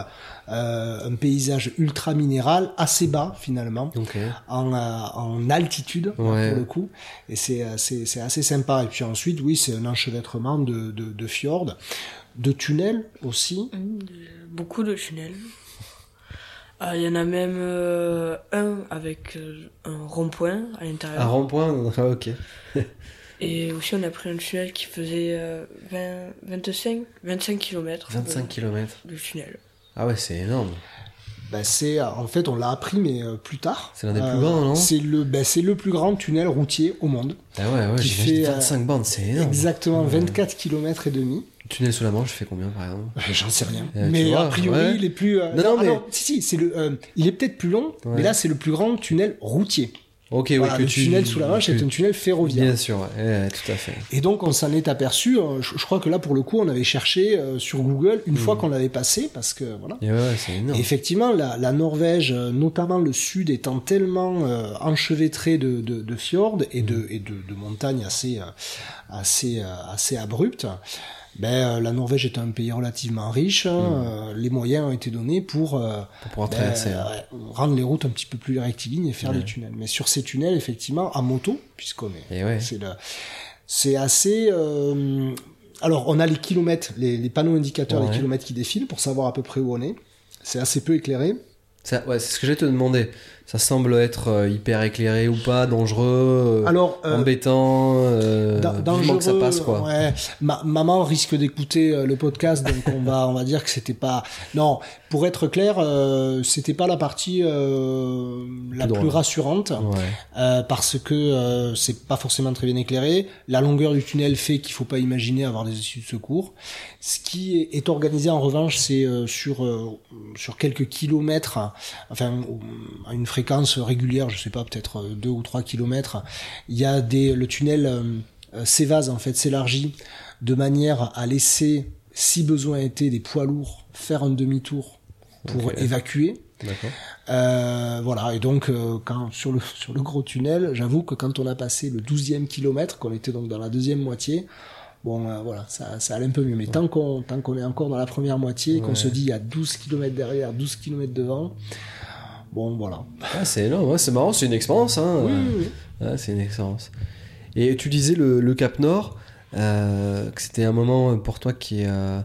euh, un paysage ultra minéral, assez bas finalement Ok. en, euh, en altitude Ouais. pour le coup et c'est euh, c'est c'est assez sympa et puis ensuite oui c'est un enchevêtrement de, de, de fjords de tunnels aussi Hum, Beaucoup de tunnels. Ah, Il y en a même euh, un avec euh, un rond-point à l'intérieur. Un rond-point ah, *laughs* Ok. Et aussi, on a pris un tunnel qui faisait euh, 20, 25, 25 km. 25 km. de tunnel. Ah ouais, c'est énorme. Ben, c'est en fait on l'a appris mais euh, plus tard C'est l'un des plus grands, non? c'est le ben, c'est le plus grand tunnel routier au monde Ah ouais, ouais, Qui fait, euh, 25 bandes, c'est énorme. exactement Ouais. 24 km et demi Tunnel sous la Manche, je fais combien par exemple? Euh, J'en sais rien. Euh, mais vois, a priori, ouais. il est plus. euh, Non, non, ah mais- si, si, c'est le. euh, il est peut-être plus long, Ouais. mais là, c'est le plus grand tunnel routier. Ok, Voilà, ouais, que le tu... tunnel sous la Manche que- est un tunnel ferroviaire. Bien sûr, ouais, tout à fait. Et donc, on s'en est aperçu. euh, je, je crois que là, pour le coup, on avait cherché euh, sur Google une fois qu'on l'avait passé, parce que voilà. Et ouais, ouais, c'est énorme. Et effectivement, la, la Norvège, euh, notamment le sud, étant tellement euh, enchevêtré de, de, de fjords et de, et de, de montagnes assez, assez, assez abruptes, ben, euh, la Norvège est un pays relativement riche. hein, euh, les moyens ont été donnés pour, euh, Pour ben, traverser. hein. rendre les routes un petit peu plus rectilignes et faire des tunnels. Mais sur ces tunnels, effectivement, à moto, puisqu'on est, ouais. c'est assez. euh, alors, on a les kilomètres, les, les panneaux indicateurs Ouais. des kilomètres qui défilent pour savoir à peu près où on est. C'est assez peu éclairé. Ça- ouais, c'est ce que j'allais te demander. Ça semble être euh, hyper éclairé ou pas, dangereux, euh, Alors, euh, embêtant, euh, dangereux, que ça passe quoi. Ouais. Ma- maman risque d'écouter le podcast, donc on va, on va dire que c'était pas. Non, pour être clair, euh, c'était pas la partie euh, la Plus rassurante. Ouais. Parce que c'est pas forcément très bien éclairé. La longueur du tunnel fait qu'il faut pas imaginer avoir des issues de secours. Ce qui est, organisé en revanche, c'est sur sur quelques kilomètres, hein, enfin à une fréquence régulière, je sais pas, peut-être euh, deux ou trois kilomètres. Il y a des le tunnel euh, euh, s'évase en fait, s'élargit de manière à laisser, si besoin était, des poids lourds faire un demi-tour pour évacuer. D'accord. Euh, voilà, et donc euh, quand sur le sur le gros tunnel, j'avoue que quand on a passé le 12e kilomètre, qu'on était donc dans la deuxième moitié, bon euh, voilà, ça, ça allait un peu mieux. Mais tant qu'on qu'on est encore dans la première moitié, et qu'on Ouais. se dit il y a 12 kilomètres derrière, 12 kilomètres devant, bon voilà. Ah, c'est énorme, ouais, c'est marrant, c'est une expérience. Hein. Oui, oui, oui. Ouais, c'est une expérience. Et tu disais le, le Cap Nord, euh, que c'était un moment pour toi qui, euh,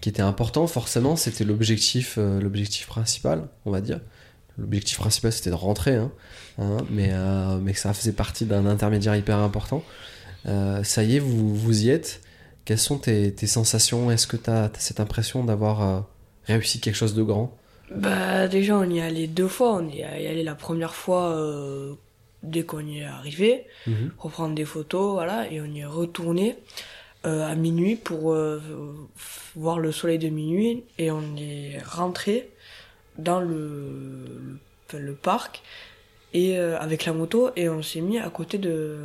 qui était important, forcément, c'était l'objectif euh, l'objectif principal, on va dire. L'objectif principal, c'était de rentrer, hein, hein, mais, mais que ça faisait partie d'un intermédiaire hyper important. Ça y est, vous, vous y êtes. Quelles sont tes, tes sensations? Est-ce que tu as, cette impression d'avoir réussi quelque chose de grand? Bah, déjà, on y est allé deux fois. On y est allé la première fois euh, dès qu'on y est arrivé, pour prendre des photos, voilà, et on y est retourné euh, à minuit pour euh, voir le soleil de minuit, et on est rentré dans le, le, parc et avec la moto. Et on s'est mis à côté de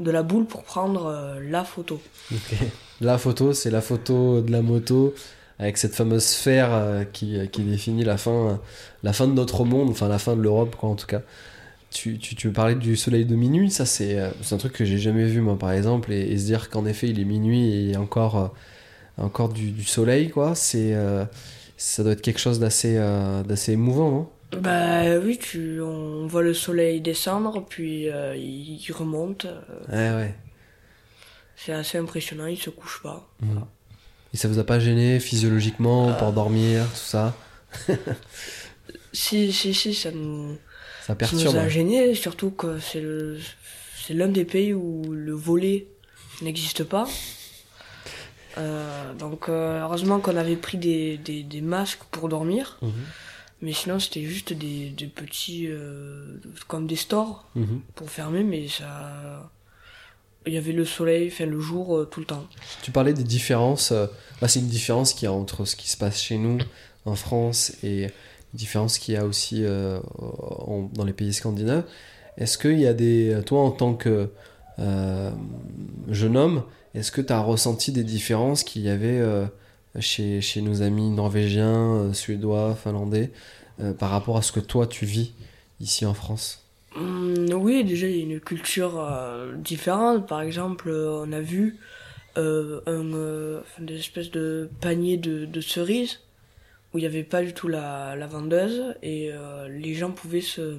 de la boule pour prendre la photo. La photo, c'est la photo de la moto avec cette fameuse sphère euh, qui, qui définit la fin, la fin de notre monde, enfin la fin de l'Europe, quoi, en tout cas. Tu, tu, tu parlais du soleil de minuit, ça c'est euh, c'est un truc que j'ai jamais vu, moi, par exemple, et, et se dire qu'en effet il est minuit et il y a encore, euh, encore du, du soleil, quoi, c'est. euh, ça doit être quelque chose d'assez euh, d'assez émouvant, non? Bah oui, tu, on voit le soleil descendre, puis euh, il, il remonte. euh, Ouais, ouais. c'est assez impressionnant, il se couche pas. Mhm. Et ça vous a pas gêné physiologiquement pour dormir, tout ça *laughs* Si, si, si, ça nous, Ça ça perturbe. nous a gênés, surtout que c'est le, c'est l'un des pays où le volet n'existe pas. Euh, donc euh, heureusement qu'on avait pris des, des, des masques pour dormir, Mhm. mais sinon c'était juste des, des petits, euh, comme des stores Mhm. pour fermer, mais ça, il y avait le soleil, enfin le jour euh, tout le temps. Tu parlais des différences. euh, bah, c'est une différence qu'il y a entre ce qui se passe chez nous, en France, et une différence qu'il y a aussi euh, dans les pays scandinaves. Est-ce qu'il y a des. Toi, en tant que jeune homme, est-ce que tu as ressenti des différences qu'il y avait chez, chez nos amis norvégiens, suédois, finlandais par rapport à ce que toi tu vis ici en France? Hum, Oui, déjà il y a une culture différente. Par exemple, on a vu un, des espèces de paniers de, cerises où il n'y avait pas du tout la, la vendeuse et les gens pouvaient se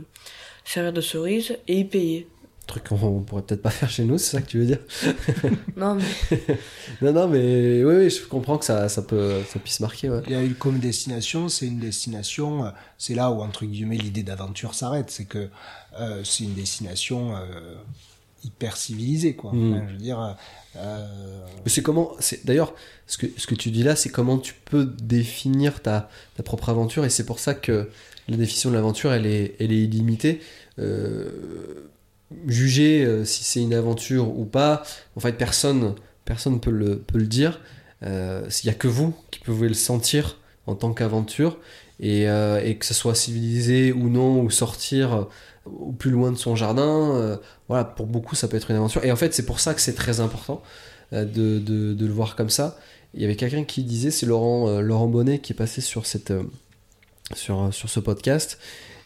servir de cerises et y payer truc qu'on pourrait peut-être pas faire chez nous, c'est ça que tu veux dire *laughs* Non, mais... *laughs* non, non, mais oui, oui, je comprends que ça, ça, peut, ça puisse marquer. Ouais. Il y a eu comme destination, c'est une destination, euh, c'est là où, entre guillemets, l'idée d'aventure s'arrête. C'est que euh, c'est une destination euh, hyper civilisée, quoi. Hmm. je veux dire... C'est comment, c'est d'ailleurs, ce que, ce que tu dis là, c'est comment tu peux définir ta, ta propre aventure, et c'est pour ça que la définition de l'aventure, elle est, elle est illimitée. Euh, juger euh, si c'est une aventure ou pas, en fait, personne personne peut le, peut le dire. Euh, S'il n'y a que vous qui pouvez le sentir en tant qu'aventure, et, euh, et, que ce soit civilisé ou non, ou sortir au plus loin de son jardin, voilà, pour beaucoup, ça peut être une aventure. Et en fait, c'est pour ça que c'est très important de, de, de, le voir comme ça. Il y avait quelqu'un qui disait, c'est Laurent, Laurent Bonnet qui est passé sur, cette, sur, sur ce podcast,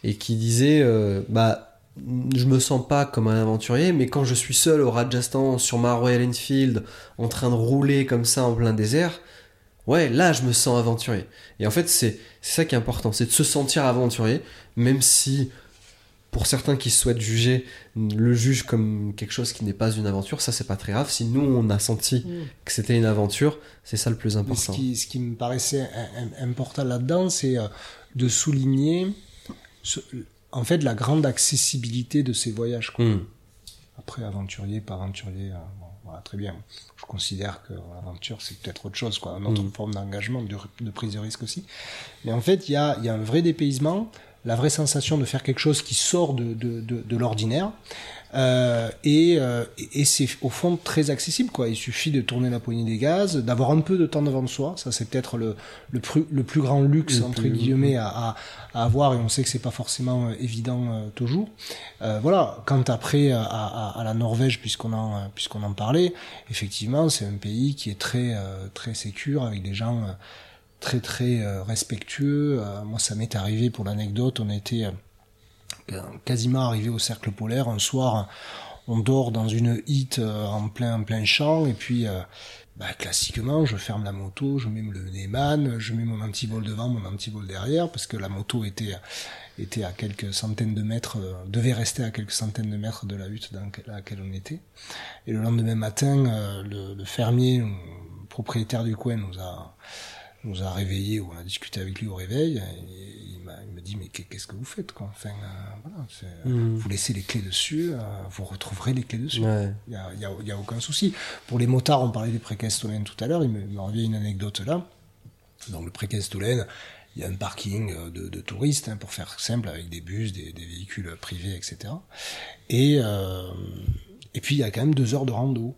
et qui disait, bah, je me sens pas comme un aventurier, mais quand je suis seul au Rajasthan sur ma Royal Enfield, en train de rouler comme ça en plein désert, ouais, là je me sens aventurier. Et en fait, c'est ça qui est important, c'est de se sentir aventurier, même si pour certains qui souhaitent juger le juge comme quelque chose qui n'est pas une aventure, ça c'est pas très grave. Si nous on a senti mm. que c'était une aventure, c'est ça le plus important. Ce qui, ce qui, me paraissait important là-dedans, c'est euh, de souligner en fait la grande accessibilité de ces voyages. Quoi. Hmm. Après, aventurier, pas aventurier, euh, voilà, très bien. Je considère que l'aventure, c'est peut-être autre chose, quoi, une autre hmm. forme d'engagement, de, prise de risque aussi. Mais en fait, il y a, y a, un vrai dépaysement, la vraie sensation de faire quelque chose qui sort de, de, de l'ordinaire. Euh, et, euh, et c'est au fond très accessible quoi. Il suffit de tourner la poignée des gaz, d'avoir un peu de temps devant soi. Ça c'est peut-être le, le, plus, le plus grand luxe entre guillemets à, à, à, avoir et on sait que c'est pas forcément euh, évident euh, toujours. Euh, voilà. Quant après à, à, à la Norvège puisqu'on en puisqu'on en parlait, effectivement c'est un pays qui est très très sécure avec des gens très très respectueux. moi ça m'est arrivé pour l'anecdote, on était quasiment arrivé au cercle polaire. Un soir, on dort dans une hit euh, en plein, champ, et puis, euh, bah, classiquement, je ferme la moto, je mets le Neyman, je mets mon antivol devant, mon antivol derrière, parce que la moto était, était à quelques centaines de mètres, euh, devait rester à quelques centaines de mètres de la hutte dans laquelle on était. Et le lendemain matin, le, fermier, propriétaire du coin, nous a nous a réveillés, on a discuté avec lui au réveil, me dit mais qu'est-ce que vous faites quoi? Enfin euh, voilà, hmm. vous laissez les clés dessus, euh, vous retrouverez les clés dessus. Il y, a, y, a, y, a, aucun souci. Pour les motards, on parlait des précastolènes tout à l'heure, il me, me revient une anecdote là. Donc le précastolène, il y a un parking euh, de, de touristes, hein, pour faire simple, avec des bus, des, des véhicules privés, etc. Et euh, et puis il y a quand même deux heures de rando.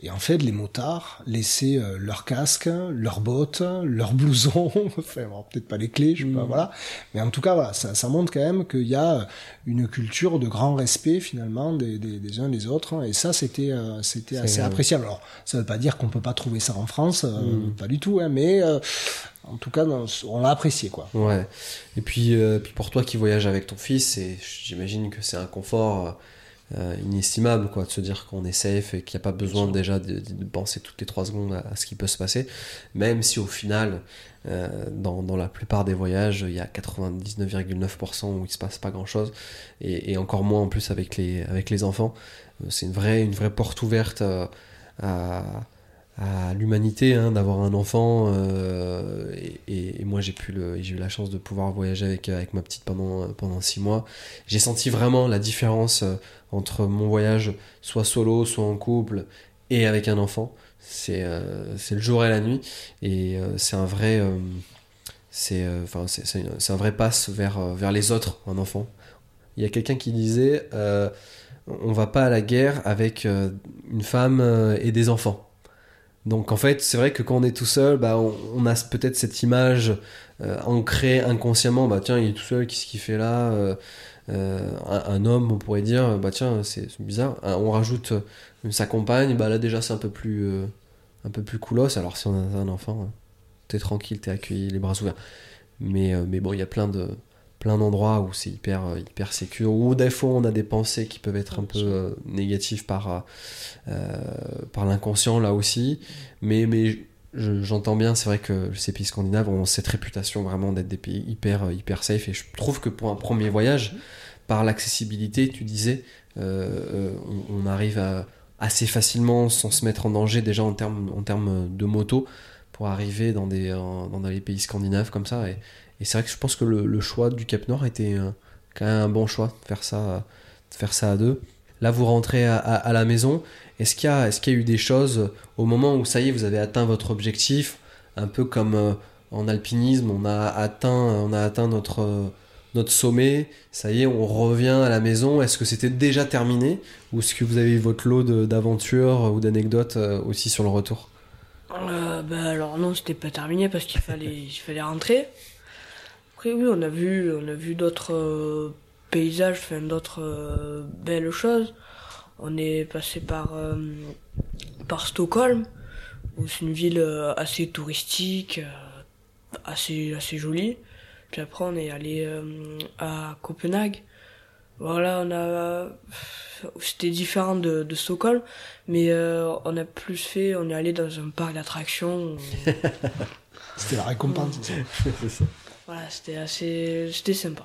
Et en fait, les motards laissaient euh, leur casque, leurs bottes, leurs blousons, *laughs* enfin peut-être pas les clés, je sais pas, mm. voilà. Mais en tout cas, voilà, ça, ça montre quand même qu'il y a une culture de grand respect finalement des, des, des uns des autres. Et ça, c'était euh, c'était assez appréciable. Alors, ça veut pas dire qu'on peut pas trouver ça en France, euh, mm. pas du tout, hein, mais en tout cas, on l'a apprécié, quoi. Ouais. Et puis, puis pour toi qui voyages avec ton fils, j'imagine que c'est un confort euh, inestimable quoi de se dire qu'on est safe et qu'il n'y a pas besoin déjà de, penser toutes les trois secondes à, ce qui peut se passer. Même si au final euh, dans, dans, la plupart des voyages il y a 99,9% où il se passe pas grand chose et, et, encore moins en plus avec les, avec les enfants. Euh, c'est une vraie, une vraie porte ouverte à à l'humanité hein, d'avoir un enfant euh, et, moi j'ai pu j'ai eu la chance de pouvoir voyager avec avec ma petite pendant pendant six mois. J'ai senti vraiment la différence euh, entre mon voyage soit solo soit en couple et avec un enfant. C'est euh, c'est le jour et la nuit. Et c'est un vrai c'est enfin c'est un vrai passe vers vers les autres un enfant. Il y a quelqu'un qui disait on va pas à la guerre avec une femme et des enfants donc en fait, c'est vrai que quand on est tout seul, bah, on, a peut-être cette image euh, ancrée inconsciemment, bah tiens, il est tout seul, qu'est-ce qu'il fait là euh, euh, un, homme, on pourrait dire, bah tiens, c'est bizarre. On rajoute sa compagne, bah là déjà c'est un peu plus un peu plus coolos. Alors si on a un enfant, t'es tranquille, t'es accueilli, les bras ouverts. Mais, mais bon, il y a plein de plein d'endroits où c'est hyper euh, hyper sécure ou des fois on a des pensées qui peuvent être un peu euh, négatives par euh, par l'inconscient là aussi. Mais mais je- j'entends bien c'est vrai que ces pays scandinaves ont cette réputation vraiment d'être des pays hyper hyper safe. Et je trouve que pour un premier voyage par l'accessibilité tu disais on, arrive assez facilement sans se mettre en danger déjà en termes en termes de moto pour arriver dans des les pays scandinaves comme ça et c'est vrai que je pense que le, choix du Cap Nord était euh, quand même un bon choix de faire ça faire ça à deux là vous rentrez à, la maison est-ce qu'il y a est-ce qu'il y a eu des choses au moment où ça y est vous avez atteint votre objectif un peu comme euh, en alpinisme on a atteint on a atteint notre euh, notre sommet, ça y est, on revient à la maison. Est-ce que c'était déjà terminé ou est-ce que vous avez eu votre lot d'aventures ou d'anecdotes euh, aussi sur le retour? Bah alors non, c'était pas terminé parce qu'il fallait, fallait rentrer. Après oui, on a vu, on a vu d'autres euh, paysages, enfin d'autres euh, belles choses. On est passé par euh, par Stockholm, où c'est une ville euh, assez touristique, euh, assez assez jolie. Puis après on est allé euh, à Copenhague. Voilà, on a c'était différent de, de Stockholm, mais euh, on a plus fait, on est allé dans un parc d'attractions. *laughs* C'était la récompense. ça. *laughs* voilà, c'était assez, c'était sympa.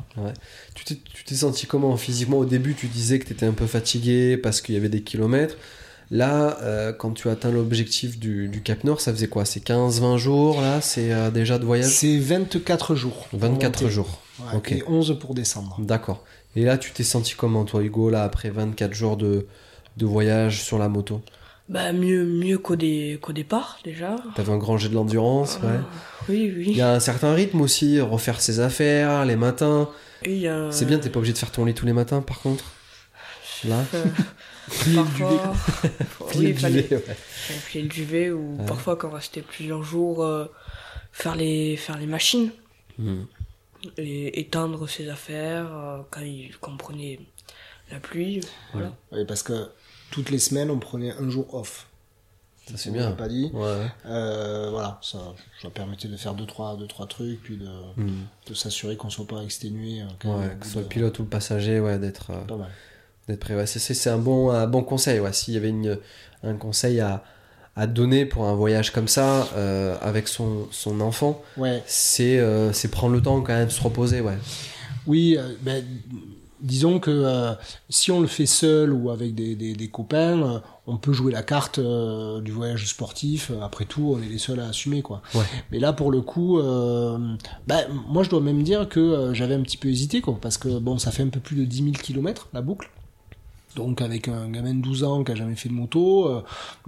Tu t'es- tu t'es senti comment physiquement? Au début, tu disais que tu étais un peu fatigué parce qu'il y avait des kilomètres. Là, euh, quand tu as atteint l'objectif du, du Cap Nord, ça faisait quoi? C'est 15-20 jours là? C'est euh, déjà de voyage? C'est 24 jours. pour 24 monter. jours. Ouais, Ok. Et 11 pour descendre. D'accord. Et là, tu t'es senti comment, toi, Hugo, là, après 24 jours de, de voyage sur la moto? Bah mieux, mieux qu'au, dé- qu'au départ déjà. T'avais un grand jet de l'endurance, ouais. Ah, oui, oui. Il y a un certain rythme aussi, refaire ses affaires les matins. Oui, il y a- C'est bien, t'es pas obligé de faire ton lit tous les matins, par contre. Là. Euh, Plier le duvet. parfois, oui, Plier il le fallait, duvet, ouais. plier le duvet ou Ouais. parfois quand on restait plusieurs jours euh, faire les faire les machines Hmm. et étendre ses affaires euh, quand il quand on prenait la pluie. Voilà. Oui, parce que toutes les semaines, on prenait un jour off. Ça, c'est On bien. pas dit. Ouais. Euh, voilà, ça, ça permettait de faire deux trois, deux, trois trucs, puis de, Hmm. de s'assurer qu'on soit pas exténué. euh, quand Ouais, que ce soit de- le pilote ou le passager, ouais, d'être euh, d'être prêt. Ouais, c'est- un bon, un bon conseil. Ouais. S'il y avait une, un conseil à, à donner pour un voyage comme ça, euh, avec son, son enfant, Ouais, c'est euh, prendre le temps quand même de se reposer. Ouais. oui, euh, ben, disons que euh, si on le fait seul ou avec des, des, des copains, euh, on peut jouer la carte euh, du voyage sportif. Après tout, on est les seuls à assumer, quoi. Ouais. Mais là, pour le coup, euh, ben, moi, je dois même dire que euh, j'avais un petit peu hésité, quoi, parce que bon, ça fait un peu plus de 10 000 km la boucle. Donc avec un gamin de 12 ans qui a jamais fait de moto, euh,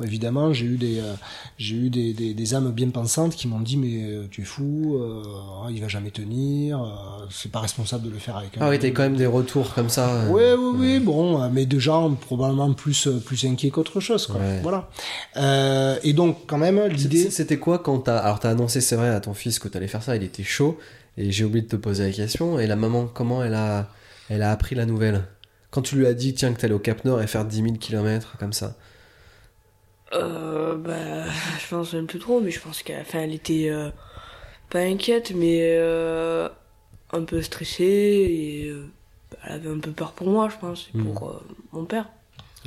évidemment j'ai eu des euh, j'ai eu des, des, des âmes bien pensantes qui m'ont dit mais euh, tu es fou, euh, il va jamais tenir, euh, c'est pas responsable de le faire avec un Ah oui, t'as quand même des retours comme ça. Ouais, oui, oui, bon, mais de gens probablement plus plus inquiets qu'autre chose, quoi. Ouais. Voilà. Euh, et donc quand même l'idée, C'était quoi quand t'as. Alors, t'as annoncé, c'est vrai, à ton fils que t'allais faire ça, il était chaud, et j'ai oublié de te poser la question. Et la maman, comment elle a, elle a appris la nouvelle? Quand tu lui as dit, tiens, que t'allais au Cap Nord et faire 10 000 km comme ça. Euh, bah, je pense même plus trop, mais je pense qu'elle enfin, elle était euh, pas inquiète, mais euh, un peu stressée et euh, elle avait un peu peur pour moi, je pense, et pour euh, mon père.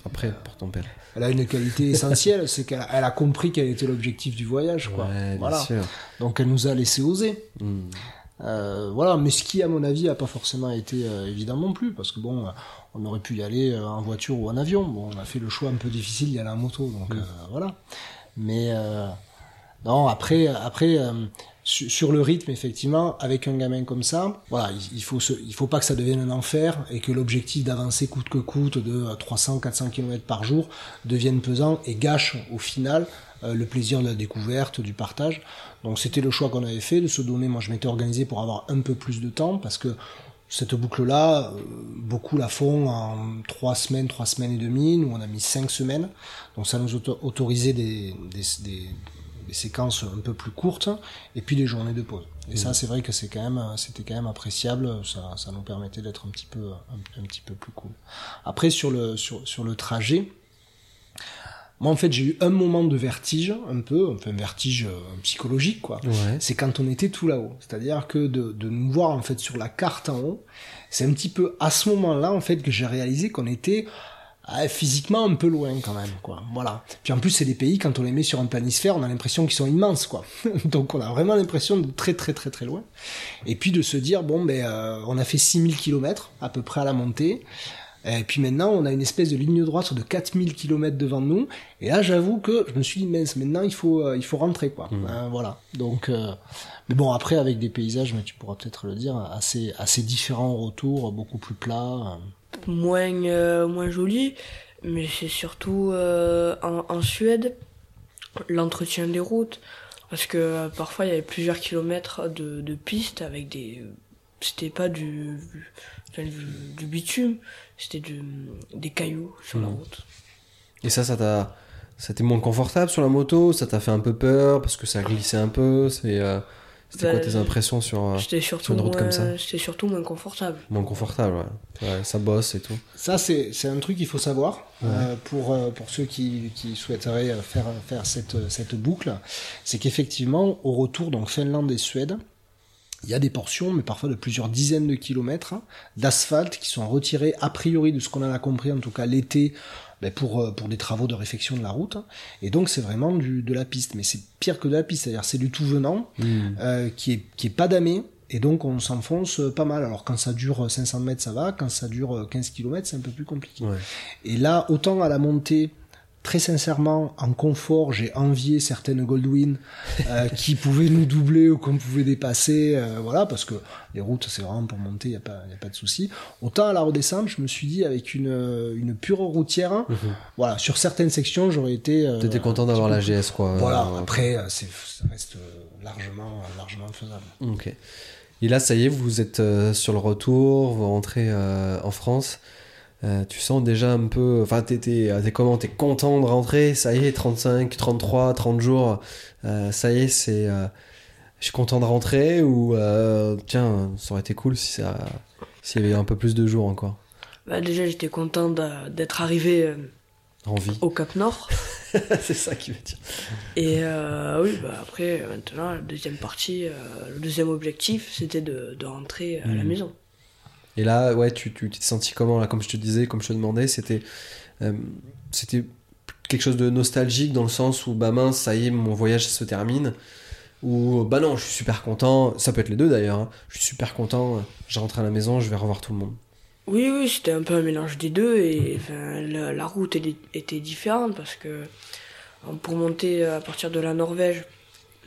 Après, pour ton père. elle a une qualité essentielle, c'est qu'elle elle a compris quel était l'objectif du voyage, quoi. Ouais, bien voilà. sûr. Donc elle nous a laissé oser. Hmm. Euh, voilà, mais ce qui, à mon avis, a pas forcément été euh, évident non plus, parce que bon, euh, on aurait pu y aller euh, en voiture ou en avion. Bon, on a fait le choix un peu difficile d'y aller en moto, donc Mm. euh, voilà. Mais euh, non, après, après, euh, su- sur le rythme, effectivement, avec un gamin comme ça, voilà, il, il faut se, il faut pas que ça devienne un enfer et que l'objectif d'avancer coûte que coûte de 300, 400 km par jour devienne pesant et gâche au final le plaisir de la découverte, du partage. Donc c'était le choix qu'on avait fait de se donner. Moi, je m'étais organisé pour avoir un peu plus de temps parce que cette boucle-là, euh, beaucoup la font en trois semaines, trois semaines et demie. Nous, on a mis cinq semaines. Donc ça nous auto- autorisait des, des, des, des séquences un peu plus courtes et puis des journées de pause. Et ça, c'est vrai que c'est quand même, euh, c'était quand même appréciable. Ça, ça nous permettait d'être un petit peu, un, un petit peu plus cool. Après, sur le, sur, sur le trajet, Moi, en fait, j'ai eu un moment de vertige, un peu, enfin, un vertige euh, psychologique, quoi. Ouais. C'est quand on était tout là-haut. C'est-à-dire que de, de nous voir, en fait, sur la carte en haut, c'est un petit peu à ce moment-là, en fait, que j'ai réalisé qu'on était ah, physiquement un peu loin quand même, quoi. Voilà. Puis en plus, c'est des pays, quand on les met sur un planisphère, on a l'impression qu'ils sont immenses, quoi. *laughs* Donc on a vraiment l'impression de très très très très loin. Et puis de se dire, bon, ben, euh, on a fait 6000 km à peu près à la montée. Et puis maintenant, on a une espèce de ligne droite de 4000 km devant nous. Et là, j'avoue que je me suis dit, mince, maintenant, il faut, euh, il faut rentrer, quoi. Hein, voilà. Donc, euh, mais bon, après, avec des paysages, mais tu pourras peut-être le dire, assez, assez différents au retour, beaucoup plus plats. moins, euh, moins joli, mais c'est surtout euh, en, en Suède l'entretien des routes. Parce que euh, parfois il y avait plusieurs kilomètres de, de pistes avec des. C'était pas du, du bitume, c'était du, des cailloux sur la Mhm. route. Et ça, ça t'a. Ça t'est moins confortable sur la moto? Ça t'a fait un peu peur parce que ça glissait un peu? C'est. euh, C'était quoi Bah, tes impressions sur. euh, C'était surtout, une route moins- comme ça? c'était surtout moins confortable. moins confortable, ouais. Ouais, Ça bosse et tout. Ça, c'est c'est un truc qu'il faut savoir euh, pour, euh, pour ceux qui, qui souhaiteraient faire, faire cette, cette boucle. C'est qu'effectivement, au retour, donc Finlande et Suède, il y a des portions, mais parfois de plusieurs dizaines de kilomètres, hein, d'asphalte qui sont retirées, a priori, de ce qu'on en a compris, en tout cas l'été, ben, pour, euh, pour des travaux de réfection de la route. Et donc, c'est vraiment du, de la piste. Mais c'est pire que de la piste, c'est-à-dire c'est du tout venant, euh, qui est qui est pas damé et donc on s'enfonce euh, pas mal alors quand ça dure 500 mètres ça va quand ça dure euh, 15 km c'est un peu plus compliqué Ouais. et là autant à la montée très sincèrement en confort j'ai envié certaines Goldwyn euh, *laughs* qui pouvaient nous doubler ou qu'on pouvait dépasser euh, voilà parce que les routes c'est vraiment pour monter il y a pas y a pas de souci autant à la redescente je me suis dit avec une euh, une pure routière voilà sur certaines sections j'aurais été euh, T'étais content d'avoir la GS, quoi. voilà après c'est ça reste largement largement faisable Ok. Et là, ça y est, vous êtes sur le retour, vous rentrez en France. Euh, tu sens déjà un peu. Enfin, t'es, t'es, t'es comment T'es content de rentrer? Ça y est, 35, 33, 30 jours. euh, ça y est, c'est. euh, je suis content de rentrer ou. euh, tiens, ça aurait été cool si ça. S'il y avait un peu plus de jours encore. Bah, déjà, j'étais content d'être arrivé euh, En vie. au Cap Nord. *laughs* c'est ça qui veut dire. Et euh, oui, bah après, maintenant, la deuxième partie, euh, le deuxième objectif, c'était de, de rentrer à la Mhm. maison. Et là, ouais, tu, t'es senti comment là? Comme je te disais, comme je te demandais, c'était euh, c'était quelque chose de nostalgique dans le sens où bah mince, ça y est, mon voyage se termine. Ou bah non, je suis super content. Ça peut être les deux d'ailleurs. hein. Je suis super content. Je rentre à la maison, je vais revoir tout le monde. Oui, oui, c'était un peu un mélange des deux et la, la route était différente parce que euh, pour monter à partir de la Norvège,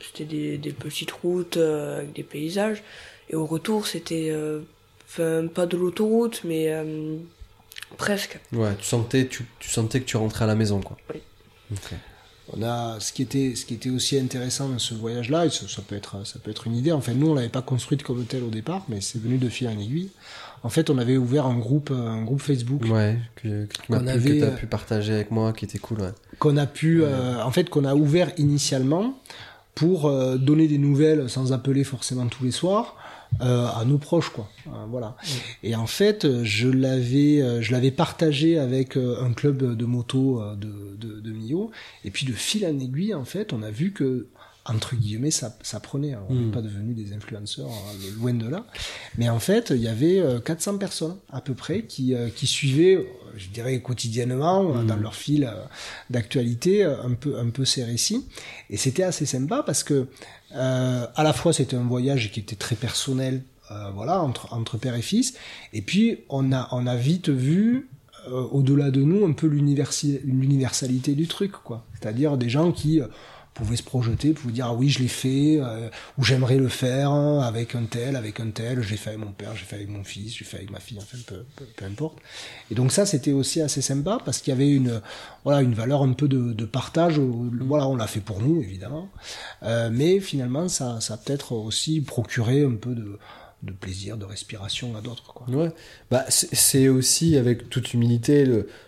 c'était des, petites routes euh, avec des paysages et au retour c'était euh, enfin pas de l'autoroute mais euh, presque. Ouais, tu sentais, tu, tu sentais que tu rentrais à la maison, quoi. Oui. On a ce qui était ce qui était aussi intéressant dans ce voyage-là, et ça, ça peut être ça peut être une idée. Enfin, nous on l'avait pas construite comme tel au départ, mais c'est venu de fil en aiguille. En fait, on avait ouvert un groupe un groupe Facebook Ouais, que, que tu On pu- avait, euh, partager avec moi, qui était cool, ouais. qu'on a pu euh, en fait qu'on a ouvert initialement pour euh, donner des nouvelles sans appeler forcément tous les soirs euh, à nos proches quoi. Euh, voilà. Et en fait je l'avais euh, je l'avais partagé avec euh, un club de moto de, de, de Millau. Et puis de fil en aiguille en fait on a vu que entre guillemets ça, ça prenait. On n'est Mm. pas devenu des influenceurs hein, loin de là. Mais en fait il y avait euh, 400 personnes à peu près qui, euh, qui suivaient euh, je dirais quotidiennement euh, dans leur fil euh, d'actualité euh, un peu un peu ces récits. Et c'était assez sympa parce que euh, à la fois c'était un voyage qui était très personnel euh, voilà entre entre père et fils. Et puis on a on a vite vu euh, au-delà de nous un peu l'universalité du truc quoi. C'est-à-dire des gens qui pouvaient se projeter, pouvaient dire ah oui je l'ai fait, euh, ou j'aimerais le faire hein, avec un tel, avec un tel, j'ai fait avec mon père, j'ai fait avec mon fils, j'ai fait avec ma fille, enfin peu, peu, peu importe. Et donc ça c'était aussi assez sympa parce qu'il y avait une voilà une valeur un peu de, de partage. au- Voilà on l'a fait pour nous évidemment, Euh, mais finalement ça ça a peut-être aussi procuré un peu de de plaisir, de respiration à d'autres quoi. Ouais, bah, c'est aussi avec toute humilité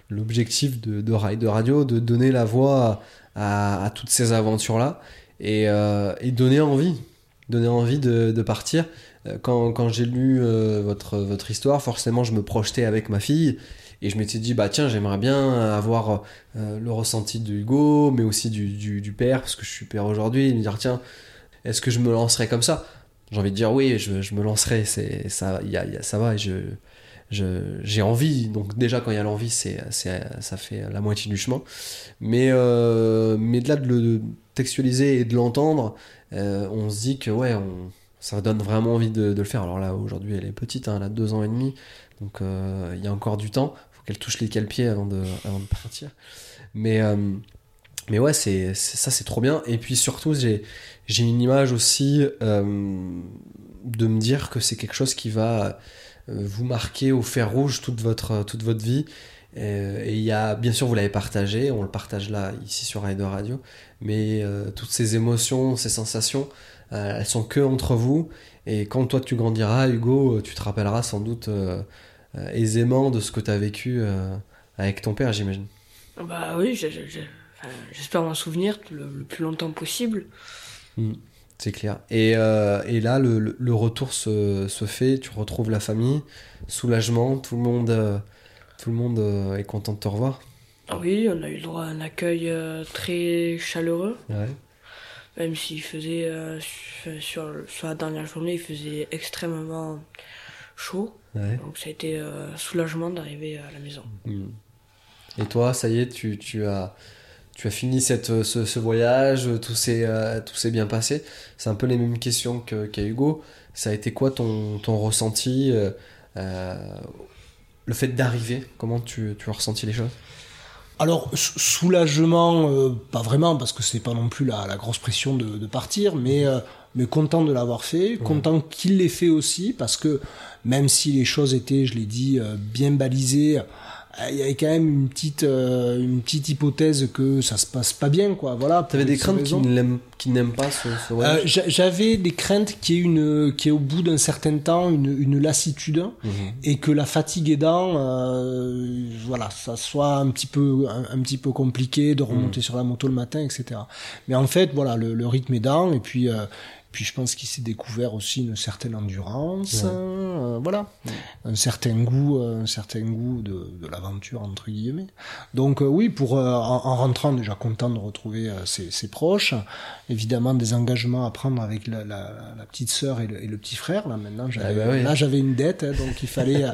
l'objectif de, de Rider Radio de donner la voix à, toutes ces aventures-là et, euh, et donner envie, donner envie de, partir. Euh, Quand, quand j'ai lu euh, votre, votre histoire, forcément je me projetais avec ma fille Et je m'étais dit, bah tiens, j'aimerais bien avoir le ressenti de Hugo, mais aussi du, du, père, parce que je suis père aujourd'hui, et me dire, tiens, est-ce que je me lancerais comme ça? J'ai envie de dire, oui, je, je me lancerai, ça, y y a- ça va, et je, j'ai envie. Donc déjà, quand il y a l'envie, c'est, ça fait la moitié du chemin. Mais, euh, mais de là, de le textualiser et de l'entendre, euh, on se dit que, ouais, on, ça donne vraiment envie de, le faire. Alors là, aujourd'hui, elle est petite, hein, elle a deux ans et demi, donc euh, il y a encore du temps. faut qu'elle touche les cale-pieds avant de, avant de partir. Mais, euh, mais ouais, c'est, ça, c'est trop bien. Et puis surtout, j'ai, j'ai une image aussi de me dire que c'est quelque chose qui va vous marquer au fer rouge toute votre, toute votre vie. Euh, Et il y a, bien sûr, vous l'avez partagé, on le partage là, ici sur Rider Radio, mais euh, toutes ces émotions, ces sensations, euh, elles sont que entre vous. Et quand toi tu grandiras, Hugo, tu te rappelleras sans doute euh, euh, aisément de ce que tu as vécu euh, avec ton père, j'imagine. Bah oui, j'espère m'en souvenir le, le plus longtemps possible. C'est clair. Et, euh, et là, le, le- le retour se, se fait, tu retrouves la famille, soulagement, tout le monde, euh, tout le monde euh, est content de te revoir. Ah Oui, on a eu le droit à un accueil très chaleureux, Ouais. même s'il faisait, sur, sur, la dernière journée, il faisait extrêmement chaud. ouais. Donc ça a été soulagement d'arriver à la maison. Mm. Et toi, ça y est, tu, tu as, tu as fini cette, ce, ce voyage, tout s'est euh, tout s'est bien passé. C'est un peu les mêmes questions que- qu'à Hugo. Ça a été quoi ton, ton ressenti euh, euh, Le fait d'arriver, comment tu, tu as ressenti les choses? Alors, sou- soulagement, euh, pas vraiment, parce que c'est pas non plus la, la grosse pression de, de partir, mais, euh, mais content de l'avoir fait, content qu'il l'ait fait aussi, parce que même si les choses étaient, je l'ai dit, euh, bien balisées, euh, il y avait quand même une petite, euh, une petite hypothèse que ça se passe pas bien, quoi. Voilà. Tu avais pour des craintes qui l'aiment- qui n'aiment pas ce, ce Euh, J'avais des craintes qu'il y ait une, qu'il y ait au bout d'un certain temps une, une lassitude Mhm. et que la fatigue aidant, euh, voilà, ça soit un petit peu, un, un petit peu compliqué de remonter sur la moto le matin, etc. Mais en fait, voilà, le, le rythme aidant et puis, euh, puis je pense qu'il s'est découvert aussi une certaine endurance, Ouais. euh, voilà, un certain goût, euh, un certain goût de, de l'aventure entre guillemets. Donc euh, oui, pour en, en rentrant déjà content de retrouver ses, ses proches, évidemment des engagements à prendre avec la, la, la petite sœur et le, et le petit frère. Là maintenant, j'avais, bah oui. là j'avais une dette, hein, donc il fallait, *laughs* euh,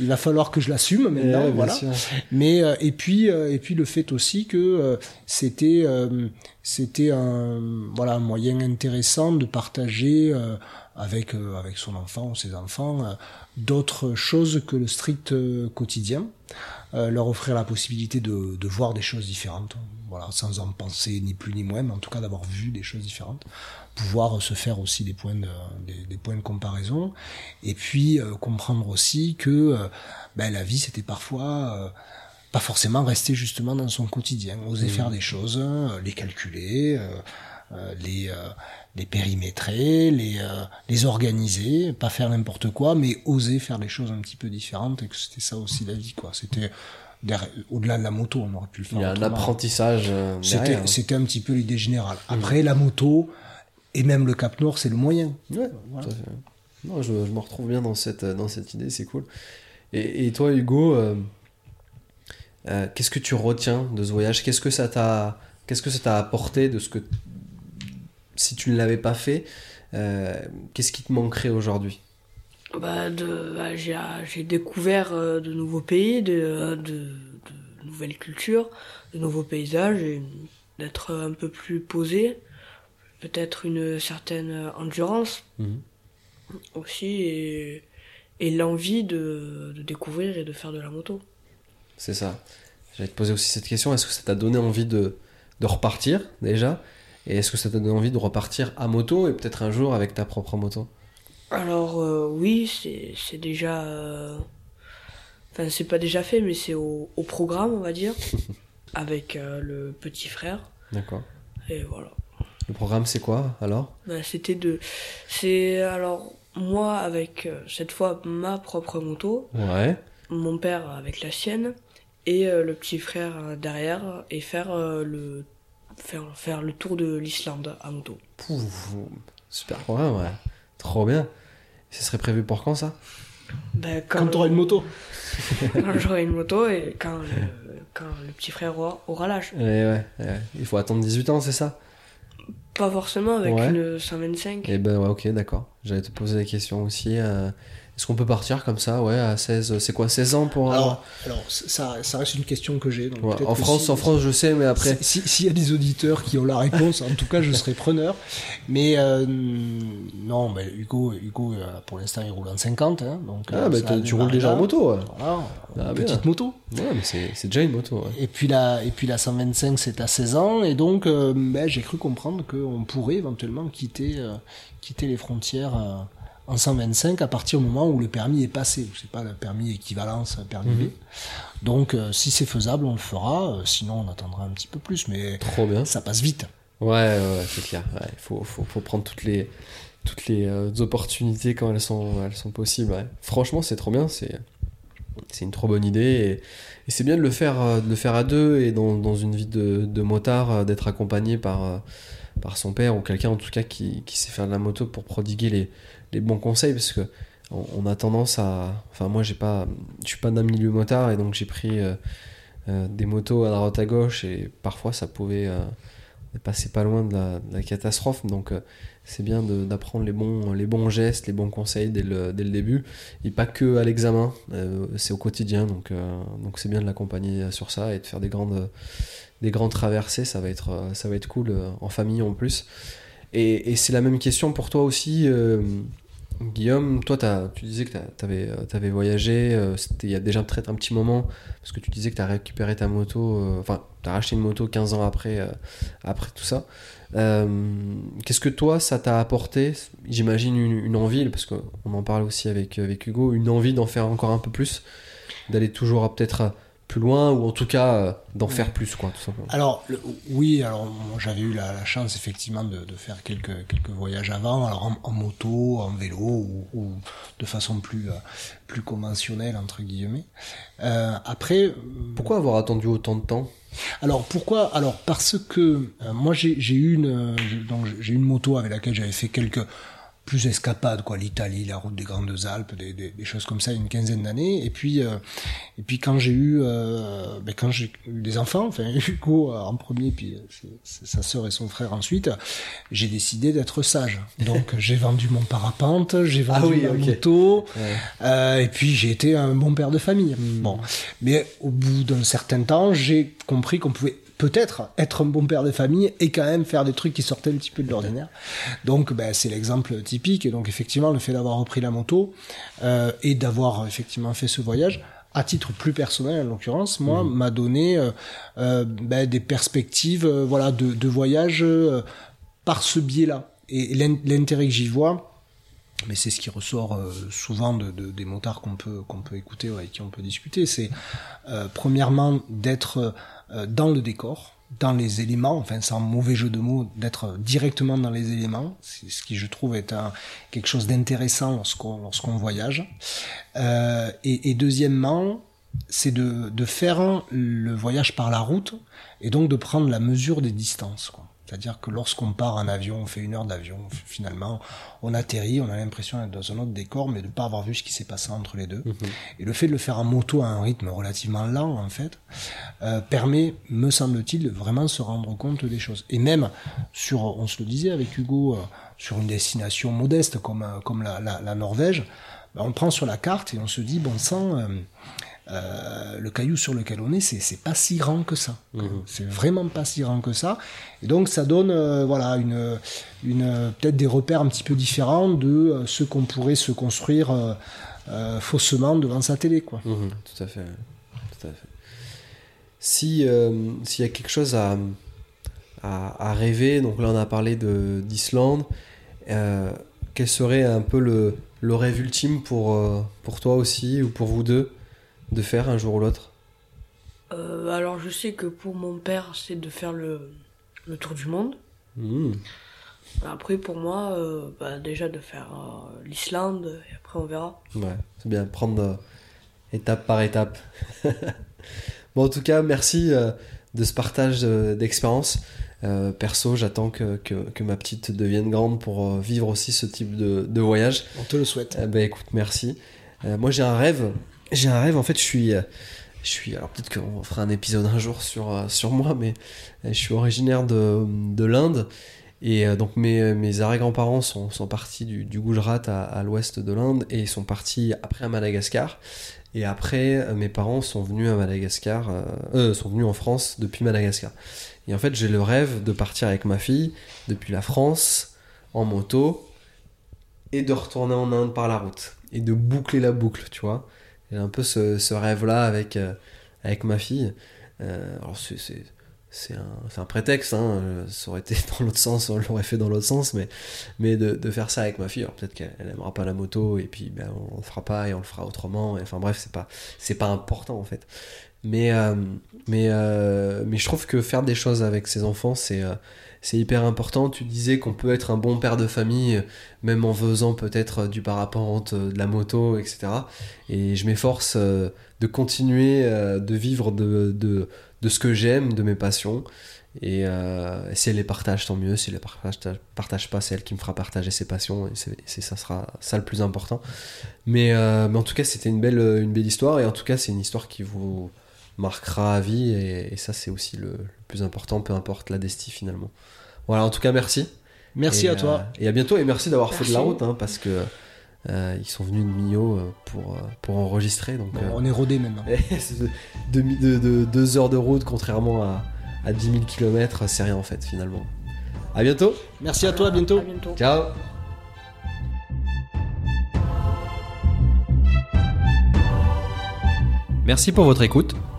il va falloir que je l'assume maintenant, Ouais, bien voilà. sûr. Mais euh, et puis euh, et puis le fait aussi que euh, c'était euh, c'était un voilà un moyen intéressant de partager euh, avec euh, avec son enfant ou ses enfants euh, d'autres choses que le strict euh, quotidien euh, leur offrir la possibilité de, de voir des choses différentes. Voilà sans en penser ni plus ni moins mais en tout cas d'avoir vu des choses différentes. Pouvoir se faire aussi des points de, des, des points de comparaison. Et puis euh, comprendre aussi que ben, la vie c'était parfois euh, pas forcément rester justement dans son quotidien, oser faire des choses, les calculer, euh, les, euh, les périmétrer, les, euh, les organiser, pas faire n'importe quoi, mais oser faire des choses un petit peu différentes et que c'était ça aussi la vie, quoi. C'était au-delà de la moto, on aurait pu le faire. Il y a un apprentissage euh, C'était, derrière. c'était un petit peu l'idée générale. Après, la moto et même le Cap Nord, c'est le moyen. Ouais, Voilà. tout à fait. Non, je, je me retrouve bien dans cette, dans cette idée, c'est cool. Et, et toi, Hugo, euh, euh, qu'est-ce que tu retiens de ce voyage? Qu'est-ce que ça t'a, qu'est-ce que ça t'a apporté de ce que, si tu ne l'avais pas fait, euh, qu'est-ce qui te manquerait aujourd'hui? Bah, bah, j'ai, découvert euh, de nouveaux pays, de, de, de nouvelles cultures, de nouveaux paysages, et d'être un peu plus posé, peut-être une certaine endurance aussi, et, et l'envie de, de découvrir et de faire de la moto. C'est ça. J'allais te poser aussi cette question. Est-ce que ça t'a donné envie de, de repartir déjà? Et est-ce que ça t'a donné envie de repartir à moto et peut-être un jour avec ta propre moto Alors euh, oui, c'est, déjà... euh, Enfin, c'est pas déjà fait, mais c'est au, au programme, on va dire, *laughs* avec euh, le petit frère. D'accord. Et voilà. Le programme, c'est quoi alors? Bah, c'était de. C'est alors moi avec euh, cette fois ma propre moto, Ouais. mon père avec la sienne et euh, le petit frère derrière et faire euh, le faire faire le tour de l'Islande à moto. Pouf, super programme, ouais. Trop bien. Ce serait prévu pour quand ça? Bah, Quand tu auras une moto. *laughs* quand j'aurai une moto et quand le, quand le petit frère aura, aura l'âge. Ouais, ouais, ouais. Il faut attendre 18 ans, c'est ça? Pas forcément avec Ouais. une 125. Eh ben ouais, ok, d'accord. J'allais te poser la question aussi. euh, Est-ce qu'on peut partir comme ça, ouais, à 16 C'est quoi, 16 ans pour. un- Alors, alors ça, ça reste une question que j'ai. Ouais, en France, si- en France, je sais, mais après. Si- si- S'il y a des auditeurs qui ont la réponse, en tout cas, je serai preneur. Mais euh, non, mais Hugo, Hugo euh, pour l'instant, il roule en 50. Hein, donc, Ah, euh, bah tu roules déjà en moto, ouais. Voilà, Ah, une bien. petite moto. Ouais, mais c'est déjà une moto, ouais. Et puis la, et puis la 125, c'est à 16 ans. Et donc, euh, ben, j'ai cru comprendre qu'on pourrait éventuellement quitter, euh, quitter les frontières euh, en 125 à partir du moment où le permis est passé. C'est pas le permis équivalence, un permis Mhm. B. Donc, euh, si c'est faisable, on le fera. Euh, sinon, on attendra un petit peu plus. Mais Trop bien. ça passe vite. Ouais, c'est clair. Ouais, il faut, faut, faut prendre toutes les, toutes les euh, opportunités quand elles sont, elles sont possibles. ouais. Franchement, c'est trop bien. C'est, c'est une trop bonne idée. Et, et c'est bien de le faire, de le faire à deux et dans, dans une vie de, de motard, d'être accompagné par, par son père ou quelqu'un en tout cas qui, qui sait faire de la moto pour prodiguer les, les bons conseils. Parce que on, a tendance à. Enfin, moi, j'ai pas, je suis pas d'un milieu motard et donc j'ai pris euh, euh, des motos à droite à gauche et parfois ça pouvait. euh, passé pas loin de la, catastrophe, donc c'est bien d'apprendre les bons, les bons gestes, les bons conseils dès le, début, et pas que à l'examen, c'est au quotidien, donc c'est bien de l'accompagner sur ça et de faire des grandes, des grandes traversées, ça va être, ça va être cool, en famille en plus. Et, c'est la même question pour toi aussi, Guillaume, toi tu disais que tu avais, voyagé, euh, il y a déjà un petit moment, parce que tu disais que tu as récupéré ta moto, euh, enfin tu as racheté une moto 15 ans après, euh, après tout ça. Euh, Qu'est-ce que toi ça t'a apporté? J'imagine une, envie, parce qu'on en parle aussi avec, avec Hugo, une envie d'en faire encore un peu plus, d'aller toujours euh, peut-être plus loin, ou en tout cas euh, d'en faire plus, quoi, tout simplement. Alors le- oui, alors j'avais eu la, la chance effectivement de, de faire quelques quelques voyages avant, alors en, en moto, en vélo ou, ou de façon plus euh, plus conventionnelle entre guillemets. Euh, après, euh, Pourquoi avoir attendu autant de temps? Alors pourquoi? Alors parce que euh, moi j'ai eu une euh, j'ai- donc j'ai eu une moto avec laquelle j'avais fait quelques plus escapades quoi, l'Italie, la route des Grandes Alpes, des, des, des choses comme ça, il y a une quinzaine d'années. Et puis euh, et puis quand j'ai eu euh, ben, quand j'ai eu des enfants, enfin *laughs* Hugo euh, en premier, puis sa sœur et son frère ensuite, j'ai décidé d'être sage. Donc *laughs* j'ai vendu mon parapente, j'ai vendu Ah oui, ma moto, Ouais. euh, et puis j'ai été un bon père de famille. Bon, mais au bout d'un certain temps, j'ai compris qu'on pouvait peut-être être un bon père de famille et quand même faire des trucs qui sortaient un petit peu de l'ordinaire. Donc, ben, c'est l'exemple typique. Et donc, effectivement, le fait d'avoir repris la moto euh, et d'avoir effectivement fait ce voyage, à titre plus personnel en l'occurrence, moi, m'a donné euh, euh, ben, des perspectives, euh, voilà, de, de voyage euh, par ce biais-là. Et l'in- l'intérêt que j'y vois, mais c'est ce qui ressort souvent de, de- des motards qu'on peut qu'on peut écouter ou avec qui on peut discuter, c'est euh, premièrement d'être euh, dans le décor, dans les éléments, enfin sans mauvais jeu de mots, d'être directement dans les éléments, c'est ce qui je trouve est un, quelque chose d'intéressant lorsqu'on lorsqu'on voyage. Euh, et, et deuxièmement, c'est de, de faire le voyage par la route et donc de prendre la mesure des distances. quoi. C'est-à-dire que lorsqu'on part en avion, on fait une heure d'avion, finalement, on atterrit, on a l'impression d'être dans un autre décor, mais de ne pas avoir vu ce qui s'est passé entre les deux. Et le fait de le faire en moto à un rythme relativement lent, en fait, euh, permet, me semble-t-il, de vraiment se rendre compte des choses. Et même sur, on se le disait avec Hugo, euh, sur une destination modeste comme, euh, comme la, la, la Norvège, ben, on prend sur la carte et on se dit, bon sang, euh, le caillou sur lequel on est, c'est pas si grand que ça. C'est vraiment pas si grand que ça. Et donc ça donne euh, voilà une une peut-être des repères un petit peu différents de euh, ce qu'on pourrait se construire euh, faussement devant sa télé quoi. Mhm, tout à fait. Tout à fait. Si s'il y a quelque chose à, à, à rêver, donc là on a parlé de d'Islande, quel serait un peu le, le rêve ultime pour, pour toi aussi ou pour vous deux? De faire un jour ou l'autre Euh, alors je sais que pour mon père, c'est de faire le, le tour du monde. Mhm. Après pour moi, euh, bah, déjà de faire euh, l'Islande, et après on verra. Ouais, c'est bien, prendre euh, étape par étape. *laughs* bon, en tout cas, merci euh, de ce partage euh, d'expérience. Euh, perso, j'attends que, que, que ma petite devienne grande pour euh, vivre aussi ce type de, de voyage. On te le souhaite. Eh ben, écoute, merci. Euh, moi, j'ai un rêve j'ai un rêve. En fait, je suis, euh, je suis. Alors peut-être qu'on fera un épisode un jour sur euh, sur moi, mais euh, je suis originaire de, de l'Inde. Et donc mes, mes arrière-grands-parents sont, sont partis du, du Gujarat à, l'ouest de l'Inde et ils sont partis après à Madagascar. Et après, mes parents sont venus à Madagascar, sont venus en France depuis Madagascar. Et en fait, j'ai le rêve de partir avec ma fille depuis la France en moto et de retourner en Inde par la route et de boucler la boucle, tu vois. J'ai un peu ce, ce rêve-là avec, euh, avec ma fille. Euh, alors c'est, c'est, un, un prétexte, hein. euh, ça aurait été *laughs* dans l'autre sens, on l'aurait fait dans l'autre sens, mais, mais de, de faire ça avec ma fille. Alors peut-être qu'elle elle aimera pas la moto et puis ben, on le fera pas et on le fera autrement. Enfin bref, c'est pas, c'est pas important en fait. Mais, mais, mais je trouve que faire des choses avec ses enfants, c'est, c'est hyper important. Tu disais qu'on peut être un bon père de famille, euh, même en faisant peut-être du parapente, euh, de la moto, etc. Et je m'efforce euh, de continuer euh, de vivre de, de, de ce que j'aime, de mes passions. Et, euh, si elle les partage, tant mieux. Si elle les partage, partage pas, c'est elle qui me fera partager ses passions. Et c'est, ça sera ça le plus important. Mais, euh, mais en tout cas, c'était une belle, une belle histoire. Et en tout cas, c'est une histoire qui vous marquera à vie. Et, et ça, c'est aussi le, le plus important, peu importe la destie finalement. Voilà, en tout cas, merci. Merci Et, à toi. euh, et à bientôt. Et merci d'avoir fait de la route, hein, parce que euh, ils sont venus de Millau euh, pour, pour enregistrer. Donc, Bon, euh, on est rodé maintenant. *laughs* deux heures de route, contrairement à, à 10 000 km, c'est rien en fait finalement. À bientôt. Merci à toi, à bientôt. À bientôt. Ciao. Merci pour votre écoute.